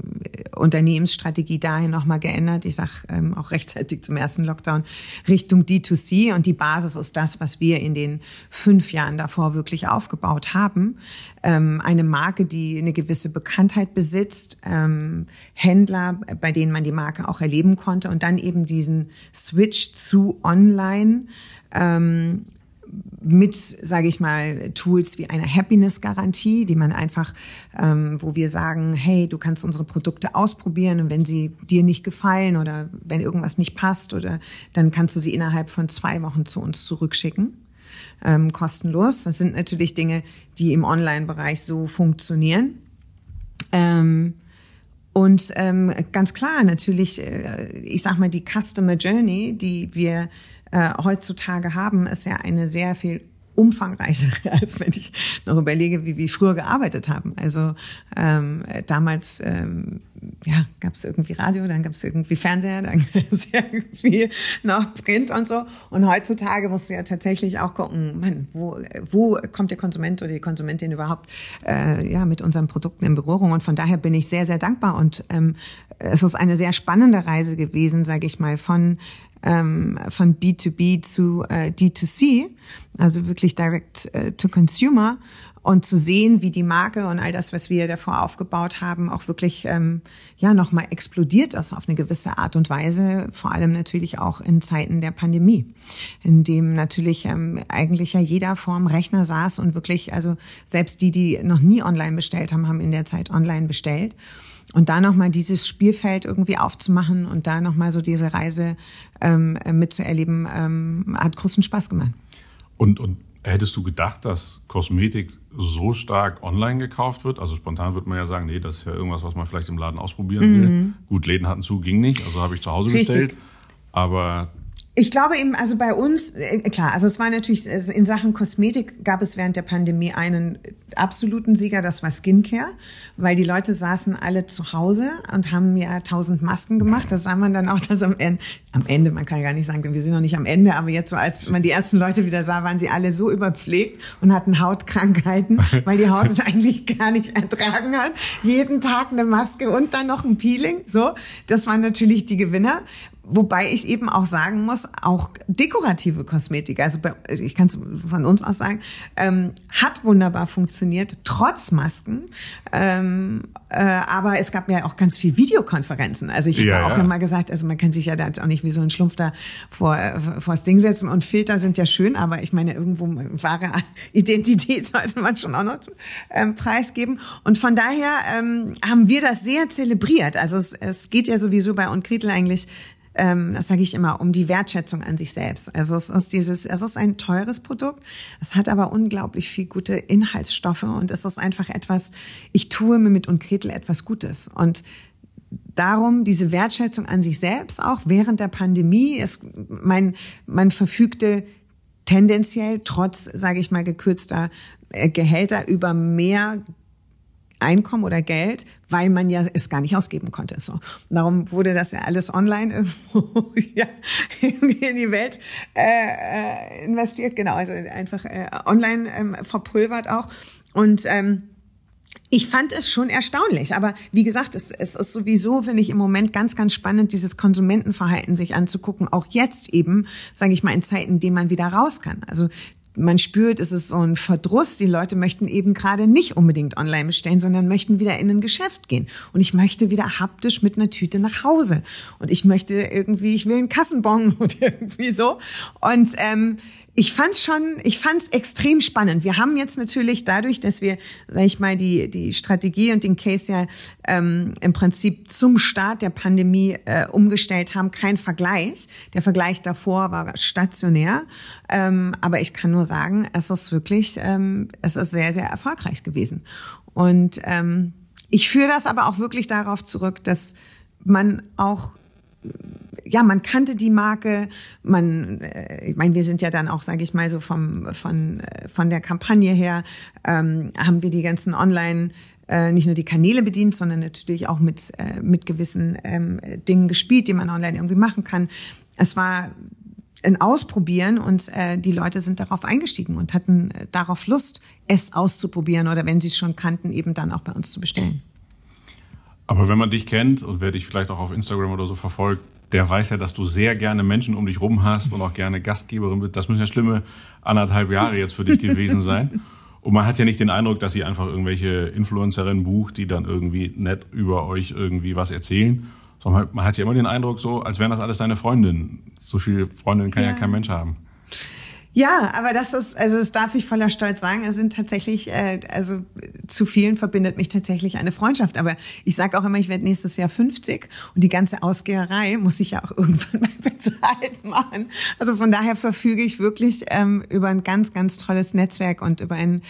Unternehmensstrategie dahin nochmal geändert. Ich sage ähm, auch rechtzeitig zum ersten Lockdown Richtung D2C. Und die Basis ist das, was wir in den fünf Jahren davor wirklich aufgebaut haben. Ähm, eine Marke, die eine gewisse Bekanntheit besitzt, ähm, Händler, bei denen man die Marke auch erleben konnte und dann eben diesen Switch zu Online. Ähm, mit, sage ich mal, Tools wie einer Happiness-Garantie, die man einfach, ähm, wo wir sagen, hey, du kannst unsere Produkte ausprobieren und wenn sie dir nicht gefallen oder wenn irgendwas nicht passt oder dann kannst du sie innerhalb von zwei Wochen zu uns zurückschicken. Ähm, kostenlos. Das sind natürlich Dinge, die im Online-Bereich so funktionieren. Ähm, und ähm, ganz klar, natürlich, äh, ich sag mal, die Customer Journey, die wir äh, heutzutage haben, ist ja eine sehr viel umfangreichere, als wenn ich noch überlege, wie wir früher gearbeitet haben. Also ähm, damals ähm, ja, gab es irgendwie Radio, dann gab es irgendwie Fernseher, dann gab es irgendwie noch Print und so. Und heutzutage musst du ja tatsächlich auch gucken, Mann, wo, wo kommt der Konsument oder die Konsumentin überhaupt äh, ja, mit unseren Produkten in Berührung? Und von daher bin ich sehr, sehr dankbar. Und ähm, es ist eine sehr spannende Reise gewesen, sage ich mal, von ähm, von B2B zu äh, D2C, also wirklich Direct äh, to Consumer und zu sehen, wie die Marke und all das, was wir davor aufgebaut haben, auch wirklich ähm, ja nochmal explodiert ist auf eine gewisse Art und Weise, vor allem natürlich auch in Zeiten der Pandemie, in dem natürlich ähm, eigentlich ja jeder vorm Rechner saß und wirklich, also selbst die, die noch nie online bestellt haben, haben in der Zeit online bestellt. Und da nochmal dieses Spielfeld irgendwie aufzumachen und da nochmal so diese Reise ähm, mitzuerleben, ähm, hat großen Spaß gemacht. Und, und hättest du gedacht, dass Kosmetik so stark online gekauft wird? Also spontan würde man ja sagen, nee, das ist ja irgendwas, was man vielleicht im Laden ausprobieren will. Mhm. Gut, Läden hatten zu, ging nicht, also habe ich zu Hause Richtig. bestellt. Aber ich glaube eben, also bei uns, äh, klar, also es war natürlich, in Sachen Kosmetik gab es während der Pandemie einen absoluten Sieger, das war Skincare, weil die Leute saßen alle zu Hause und haben ja tausend Masken gemacht. Das sah man dann auch, dass am Ende, am Ende, man kann gar nicht sagen, wir sind noch nicht am Ende, aber jetzt so, als man die ersten Leute wieder sah, waren sie alle so überpflegt und hatten Hautkrankheiten, weil die Haut es eigentlich gar nicht ertragen hat. Jeden Tag eine Maske und dann noch ein Peeling, so. Das waren natürlich die Gewinner. Wobei ich eben auch sagen muss, auch dekorative Kosmetik, also ich kann es von uns aus sagen, ähm, hat wunderbar funktioniert, trotz Masken. Ähm, äh, aber es gab ja auch ganz viel Videokonferenzen. Also ich ja, habe auch ja. immer gesagt, also man kann sich ja da jetzt auch nicht wie so ein Schlumpf da vor, äh, vor das Ding setzen und Filter sind ja schön, aber ich meine, irgendwo wahre Identität sollte man schon auch noch ähm, preisgeben. Und von daher ähm, haben wir das sehr zelebriert. Also es, es geht ja sowieso bei und Gretel eigentlich ähm, das sage ich immer, um die Wertschätzung an sich selbst. Also es ist dieses, es ist ein teures Produkt, es hat aber unglaublich viel gute Inhaltsstoffe und es ist einfach etwas, ich tue mir mit Unkretel etwas Gutes und darum diese Wertschätzung an sich selbst auch während der Pandemie ist mein man verfügte tendenziell trotz sage ich mal gekürzter äh, Gehälter über mehr Einkommen oder Geld, weil man ja es gar nicht ausgeben konnte. So. darum wurde das ja alles online irgendwo ja, in die Welt äh, äh, investiert, genau, also einfach äh, online ähm, verpulvert auch. Und ähm, ich fand es schon erstaunlich, aber wie gesagt, es, es ist sowieso, finde ich, im Moment ganz, ganz spannend, dieses Konsumentenverhalten sich anzugucken, auch jetzt eben, sage ich mal, in Zeiten, in denen man wieder raus kann. Also man spürt, es ist so ein Verdruss. Die Leute möchten eben gerade nicht unbedingt online bestellen, sondern möchten wieder in ein Geschäft gehen. Und ich möchte wieder haptisch mit einer Tüte nach Hause. Und ich möchte irgendwie, ich will einen Kassenbon oder irgendwie so. Und ähm, ich fand's schon, ich fand's extrem spannend. Wir haben jetzt natürlich dadurch, dass wir, sag ich mal, die die Strategie und den Case ja ähm, im Prinzip zum Start der Pandemie äh, umgestellt haben, kein Vergleich. Der Vergleich davor war stationär, ähm, aber ich kann nur sagen, es ist wirklich, ähm, es ist sehr sehr erfolgreich gewesen. Und ähm, ich führe das aber auch wirklich darauf zurück, dass man auch ja, man kannte die Marke, man, äh, ich meine, wir sind ja dann auch, sage ich mal, so vom, von, äh, von der Kampagne her, ähm, haben wir die ganzen Online- äh, nicht nur die Kanäle bedient, sondern natürlich auch mit, äh, mit gewissen ähm, Dingen gespielt, die man online irgendwie machen kann. Es war ein Ausprobieren und äh, die Leute sind darauf eingestiegen und hatten äh, darauf Lust, es auszuprobieren oder wenn sie es schon kannten, eben dann auch bei uns zu bestellen. Aber wenn man dich kennt und wer dich vielleicht auch auf Instagram oder so verfolgt, der weiß ja, dass du sehr gerne Menschen um dich rum hast und auch gerne Gastgeberin bist. Das müssen ja schlimme anderthalb Jahre jetzt für dich gewesen sein. Und man hat ja nicht den Eindruck, dass sie einfach irgendwelche Influencerinnen bucht, die dann irgendwie nett über euch irgendwie was erzählen. Sondern man hat ja immer den Eindruck so, als wären das alles deine Freundinnen. So viele Freundinnen kann ja, ja kein Mensch haben. Ja, aber das ist, also das darf ich voller Stolz sagen. Es sind tatsächlich, äh, also zu vielen verbindet mich tatsächlich eine Freundschaft. Aber ich sage auch immer, ich werde nächstes Jahr 50 und die ganze Ausgeherei muss ich ja auch irgendwann mal bezahlt machen. Also von daher verfüge ich wirklich ähm, über ein ganz, ganz tolles Netzwerk und über ein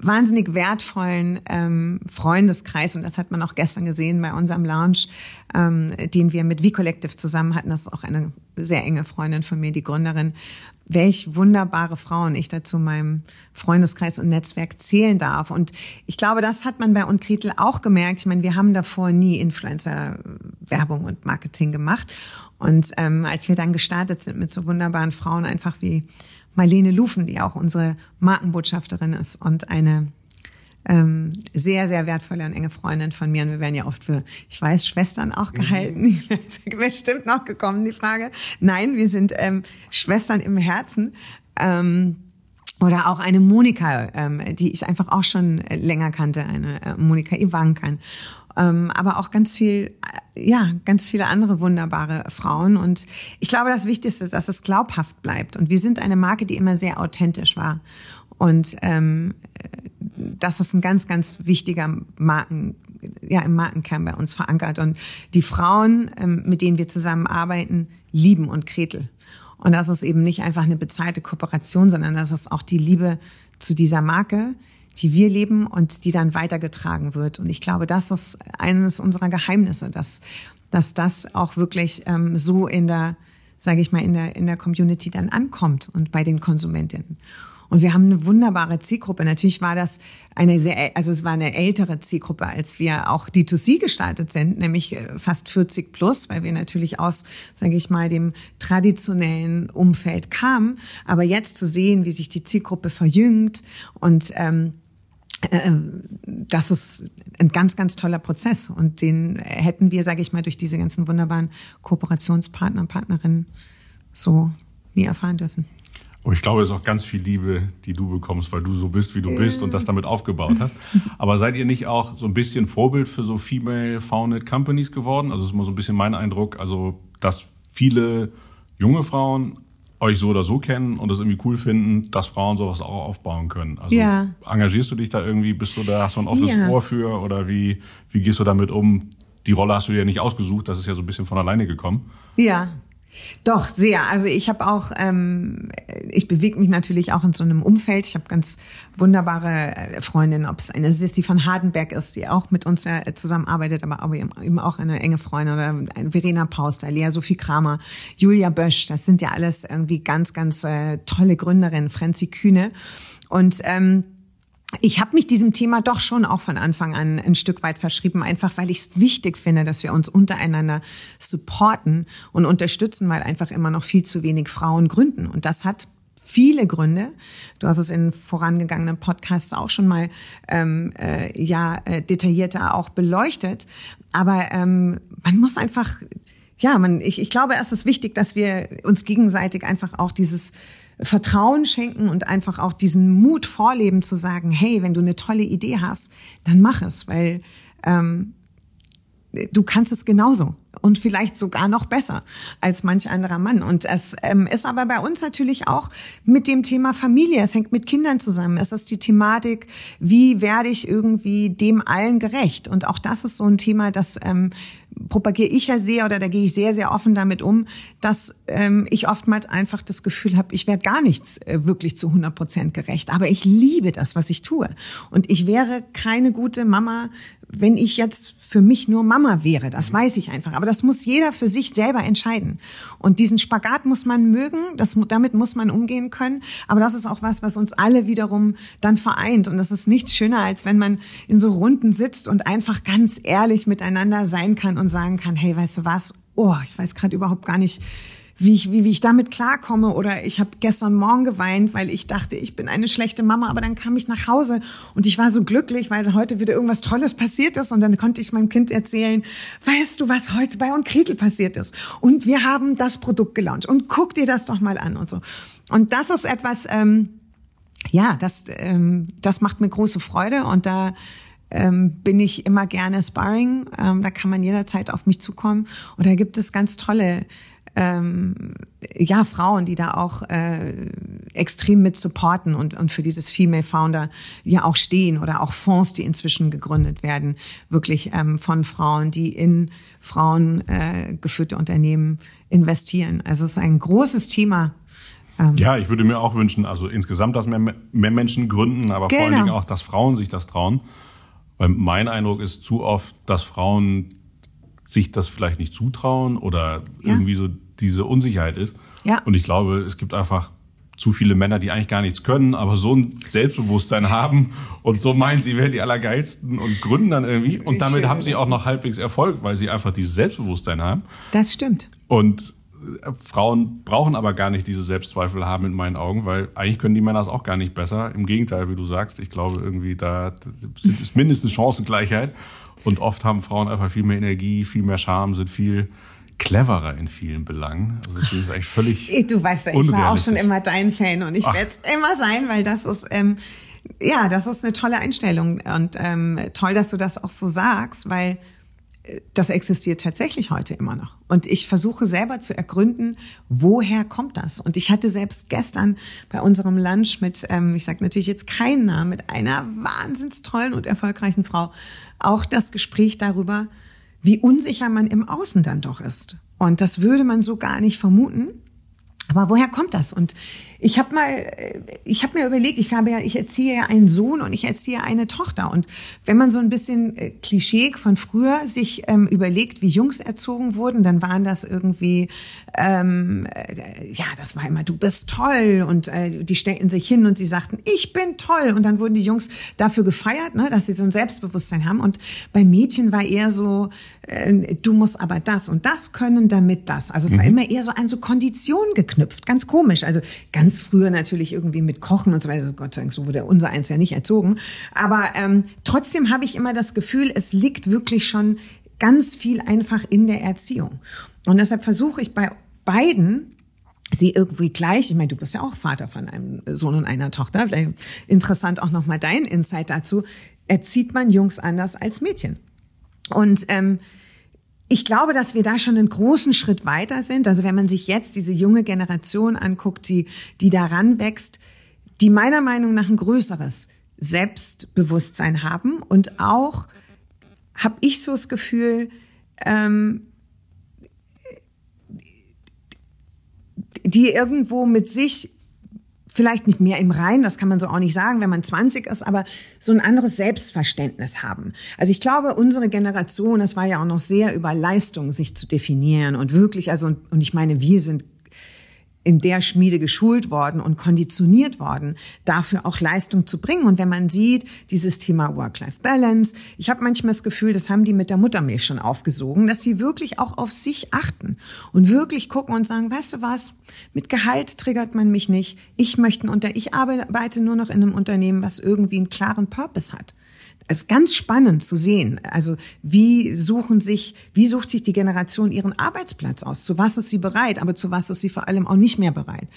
wahnsinnig wertvollen ähm, Freundeskreis und das hat man auch gestern gesehen bei unserem Lounge, ähm, den wir mit V-Collective zusammen hatten. Das ist auch eine sehr enge Freundin von mir, die Gründerin. Welch wunderbare Frauen ich da zu meinem Freundeskreis und Netzwerk zählen darf. Und ich glaube, das hat man bei Unkretel auch gemerkt. Ich meine, wir haben davor nie Influencer-Werbung und Marketing gemacht. Und ähm, als wir dann gestartet sind mit so wunderbaren Frauen, einfach wie Marlene Lufen, die auch unsere Markenbotschafterin ist und eine ähm, sehr, sehr wertvolle und enge Freundin von mir. Und wir werden ja oft für, ich weiß, Schwestern auch gehalten. Mhm. Bestimmt noch gekommen, die Frage. Nein, wir sind ähm, Schwestern im Herzen. Ähm, oder auch eine Monika, ähm, die ich einfach auch schon länger kannte, eine äh, Monika Ivankan ähm, aber auch ganz viel, äh, ja, ganz viele andere wunderbare Frauen. Und ich glaube, das Wichtigste ist, dass es glaubhaft bleibt. Und wir sind eine Marke, die immer sehr authentisch war. Und ähm, das ist ein ganz, ganz wichtiger Marken, ja, im Markenkern bei uns verankert. Und die Frauen, ähm, mit denen wir zusammenarbeiten, lieben und Kretel. Und das ist eben nicht einfach eine bezahlte Kooperation, sondern das ist auch die Liebe zu dieser Marke, die wir leben und die dann weitergetragen wird. Und ich glaube, das ist eines unserer Geheimnisse, dass, dass das auch wirklich ähm, so in der, sage ich mal, in der, in der Community dann ankommt und bei den Konsumentinnen. Und wir haben eine wunderbare Zielgruppe. Natürlich war das eine sehr, also es war eine ältere Zielgruppe, als wir auch D2C gestartet sind, nämlich äh, fast 40 plus, weil wir natürlich aus, sage ich mal, dem traditionellen Umfeld kamen. Aber jetzt zu sehen, wie sich die Zielgruppe verjüngt und ähm, äh, das ist ein ganz, ganz toller Prozess und den hätten wir, sage ich mal, durch diese ganzen wunderbaren Kooperationspartner und Partnerinnen so nie erfahren dürfen. Und ich glaube, es ist auch ganz viel Liebe, die du bekommst, weil du so bist, wie du bist und das damit aufgebaut hast. Aber seid ihr nicht auch so ein bisschen Vorbild für so Female-Founded Companies geworden? Also das ist immer so ein bisschen mein Eindruck, also dass viele junge Frauen euch so oder so kennen und es irgendwie cool finden, dass Frauen sowas auch aufbauen können. Also ja. engagierst du dich da irgendwie, bist du da, hast du ein offenes ja. Ohr für oder wie, wie gehst du damit um? Die Rolle hast du dir ja nicht ausgesucht, das ist ja so ein bisschen von alleine gekommen. Ja, doch, sehr. Also ich habe auch, ähm, ich bewege mich natürlich auch in so einem Umfeld. Ich habe ganz wunderbare äh, Freundinnen, ob es eine Sisti von Hardenberg ist, die auch mit uns äh, zusammenarbeitet, aber, aber eben auch eine enge Freundin oder eine Verena Pauster, Lea Sophie Kramer, Julia Bösch. Das sind ja alles irgendwie ganz, ganz äh, tolle Gründerinnen, Frenzi Kühne. Und ähm, ich habe mich diesem Thema doch schon auch von Anfang an ein Stück weit verschrieben, einfach weil ich es wichtig finde, dass wir uns untereinander supporten und unterstützen, weil einfach immer noch viel zu wenig Frauen gründen. Und das hat viele Gründe. Du hast es in vorangegangenen Podcasts auch schon mal ähm, äh, ja äh, detaillierter auch beleuchtet. Aber ähm, man muss einfach, ja, man, ich, ich glaube, es ist wichtig, dass wir uns gegenseitig einfach auch dieses Vertrauen schenken und einfach auch diesen Mut vorleben zu sagen, hey, wenn du eine tolle Idee hast, dann mach es, weil ähm, du kannst es genauso und vielleicht sogar noch besser als manch anderer Mann. Und es ähm, ist aber bei uns natürlich auch mit dem Thema Familie. Es hängt mit Kindern zusammen. Es ist die Thematik, wie werde ich irgendwie dem allen gerecht? Und auch das ist so ein Thema, das ähm, propagiere ich ja sehr oder da gehe ich sehr, sehr offen damit um, dass ähm, ich oftmals einfach das Gefühl habe, ich werde gar nichts äh, wirklich zu 100 Prozent gerecht. Aber ich liebe das, was ich tue. Und ich wäre keine gute Mama, wenn ich jetzt für mich nur Mama wäre. Das weiß ich einfach. Aber das muss jeder für sich selber entscheiden. Und diesen Spagat muss man mögen. Das, damit muss man umgehen können. Aber das ist auch was, was uns alle wiederum dann vereint. Und das ist nichts schöner, als wenn man in so Runden sitzt und einfach ganz ehrlich miteinander sein kann und sagen kann, hey, weißt du was? Oh, ich weiß gerade überhaupt gar nicht, wie ich, wie, wie ich damit klarkomme. Oder ich habe gestern Morgen geweint, weil ich dachte, ich bin eine schlechte Mama. Aber dann kam ich nach Hause und ich war so glücklich, weil heute wieder irgendwas Tolles passiert ist. Und dann konnte ich meinem Kind erzählen, weißt du, was heute bei Unkretel passiert ist? Und wir haben das Produkt gelauncht. Und guck dir das doch mal an und so. Und das ist etwas, ähm, ja, das, ähm, das macht mir große Freude. Und da ähm, bin ich immer gerne Sparring. Ähm, da kann man jederzeit auf mich zukommen. Und da gibt es ganz tolle ähm, ja, Frauen, die da auch äh, extrem mit supporten und, und für dieses Female Founder ja auch stehen oder auch Fonds, die inzwischen gegründet werden, wirklich ähm, von Frauen, die in Frauen äh, geführte Unternehmen investieren. Also es ist ein großes Thema. Ähm, ja, ich würde mir auch wünschen, also insgesamt, dass mehr, mehr Menschen gründen, aber genau. vor allen genau. Dingen auch, dass Frauen sich das trauen. Weil mein Eindruck ist zu oft, dass Frauen sich das vielleicht nicht zutrauen oder ja. irgendwie so diese Unsicherheit ist. Ja. Und ich glaube, es gibt einfach zu viele Männer, die eigentlich gar nichts können, aber so ein Selbstbewusstsein haben und so meinen, sie wären die Allergeilsten und gründen dann irgendwie. Und damit haben sie auch noch halbwegs Erfolg, weil sie einfach dieses Selbstbewusstsein haben. Das stimmt. Und Frauen brauchen aber gar nicht diese Selbstzweifel haben in meinen Augen, weil eigentlich können die Männer es auch gar nicht besser. Im Gegenteil, wie du sagst, ich glaube irgendwie da ist mindestens Chancengleichheit. Und oft haben Frauen einfach viel mehr Energie, viel mehr Charme, sind viel cleverer in vielen Belangen. Also das ist eigentlich völlig. Du weißt ja, ich war auch schon immer dein Fan und ich werde es immer sein, weil das ist. Ähm, ja, das ist eine tolle Einstellung und ähm, toll, dass du das auch so sagst, weil das existiert tatsächlich heute immer noch. Und ich versuche selber zu ergründen, woher kommt das? Und ich hatte selbst gestern bei unserem Lunch mit, ähm, ich sage natürlich jetzt keinen Namen, mit einer wahnsinns tollen und erfolgreichen Frau auch das Gespräch darüber, wie unsicher man im Außen dann doch ist. Und das würde man so gar nicht vermuten. Aber woher kommt das? Und ich habe mal, äh, ich habe mir überlegt, ich habe ja, ich erziehe ja einen Sohn und ich erziehe eine Tochter. Und wenn man so ein bisschen äh, Klischee von früher sich ähm, überlegt, wie Jungs erzogen wurden, dann waren das irgendwie, ähm, äh, ja, das war immer, du bist toll. Und äh, die stellten sich hin und sie sagten, ich bin toll. Und dann wurden die Jungs dafür gefeiert, ne, dass sie so ein Selbstbewusstsein haben. Und bei Mädchen war eher so, äh, du musst aber das und das können, damit das. Also es war mhm. immer eher so an so Konditionen geknüpft. Ganz komisch. Also ganz ganz früher natürlich irgendwie mit Kochen und so weiter. Gott sei Dank, so wurde unser eins ja nicht erzogen. Aber ähm, trotzdem habe ich immer das Gefühl, es liegt wirklich schon ganz viel einfach in der Erziehung. Und deshalb versuche ich bei beiden sie irgendwie gleich, ich meine, du bist ja auch Vater von einem Sohn und einer Tochter, vielleicht interessant auch nochmal dein Insight dazu, erzieht man Jungs anders als Mädchen. Und ähm, ich glaube, dass wir da schon einen großen Schritt weiter sind. Also wenn man sich jetzt diese junge Generation anguckt, die, die daran wächst, die meiner Meinung nach ein größeres Selbstbewusstsein haben und auch habe ich so das Gefühl, ähm, die irgendwo mit sich vielleicht nicht mehr im Rein, das kann man so auch nicht sagen, wenn man 20 ist, aber so ein anderes Selbstverständnis haben. Also ich glaube, unsere Generation, das war ja auch noch sehr über Leistung sich zu definieren und wirklich, also, und ich meine, wir sind in der Schmiede geschult worden und konditioniert worden, dafür auch Leistung zu bringen. Und wenn man sieht, dieses Thema Work-Life-Balance, ich habe manchmal das Gefühl, das haben die mit der Muttermilch schon aufgesogen, dass sie wirklich auch auf sich achten und wirklich gucken und sagen, weißt du was, mit Gehalt triggert man mich nicht. Ich möchte unter, ich arbeite nur noch in einem Unternehmen, was irgendwie einen klaren Purpose hat ganz spannend zu sehen. Also wie suchen sich, wie sucht sich die Generation ihren Arbeitsplatz aus? Zu was ist sie bereit? Aber zu was ist sie vor allem auch nicht mehr bereit?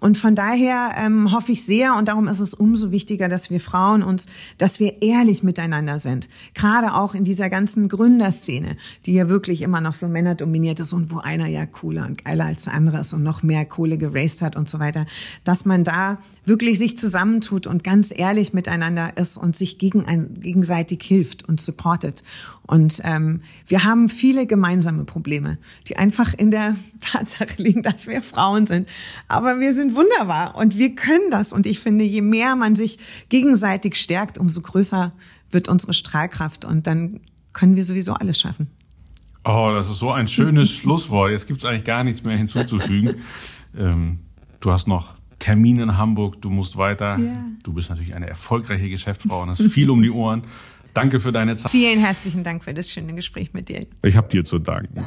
Und von daher ähm, hoffe ich sehr und darum ist es umso wichtiger, dass wir Frauen uns, dass wir ehrlich miteinander sind. Gerade auch in dieser ganzen Gründerszene, die ja wirklich immer noch so männerdominiert ist und wo einer ja cooler und geiler als der andere ist und noch mehr Kohle geraced hat und so weiter, dass man da wirklich sich zusammentut und ganz ehrlich miteinander ist und sich gegen ein, gegenseitig hilft und supportet. Und ähm, wir haben viele gemeinsame Probleme, die einfach in der Tatsache liegen, dass wir Frauen sind. Aber wir sind wunderbar und wir können das. Und ich finde, je mehr man sich gegenseitig stärkt, umso größer wird unsere Strahlkraft. Und dann können wir sowieso alles schaffen. Oh, das ist so ein schönes Schlusswort. Jetzt gibt es eigentlich gar nichts mehr hinzuzufügen. Ähm, du hast noch Termin in Hamburg, du musst weiter. Ja. Du bist natürlich eine erfolgreiche Geschäftsfrau und hast viel um die Ohren. Danke für deine Zeit. Vielen herzlichen Dank für das schöne Gespräch mit dir. Ich habe dir zu danken.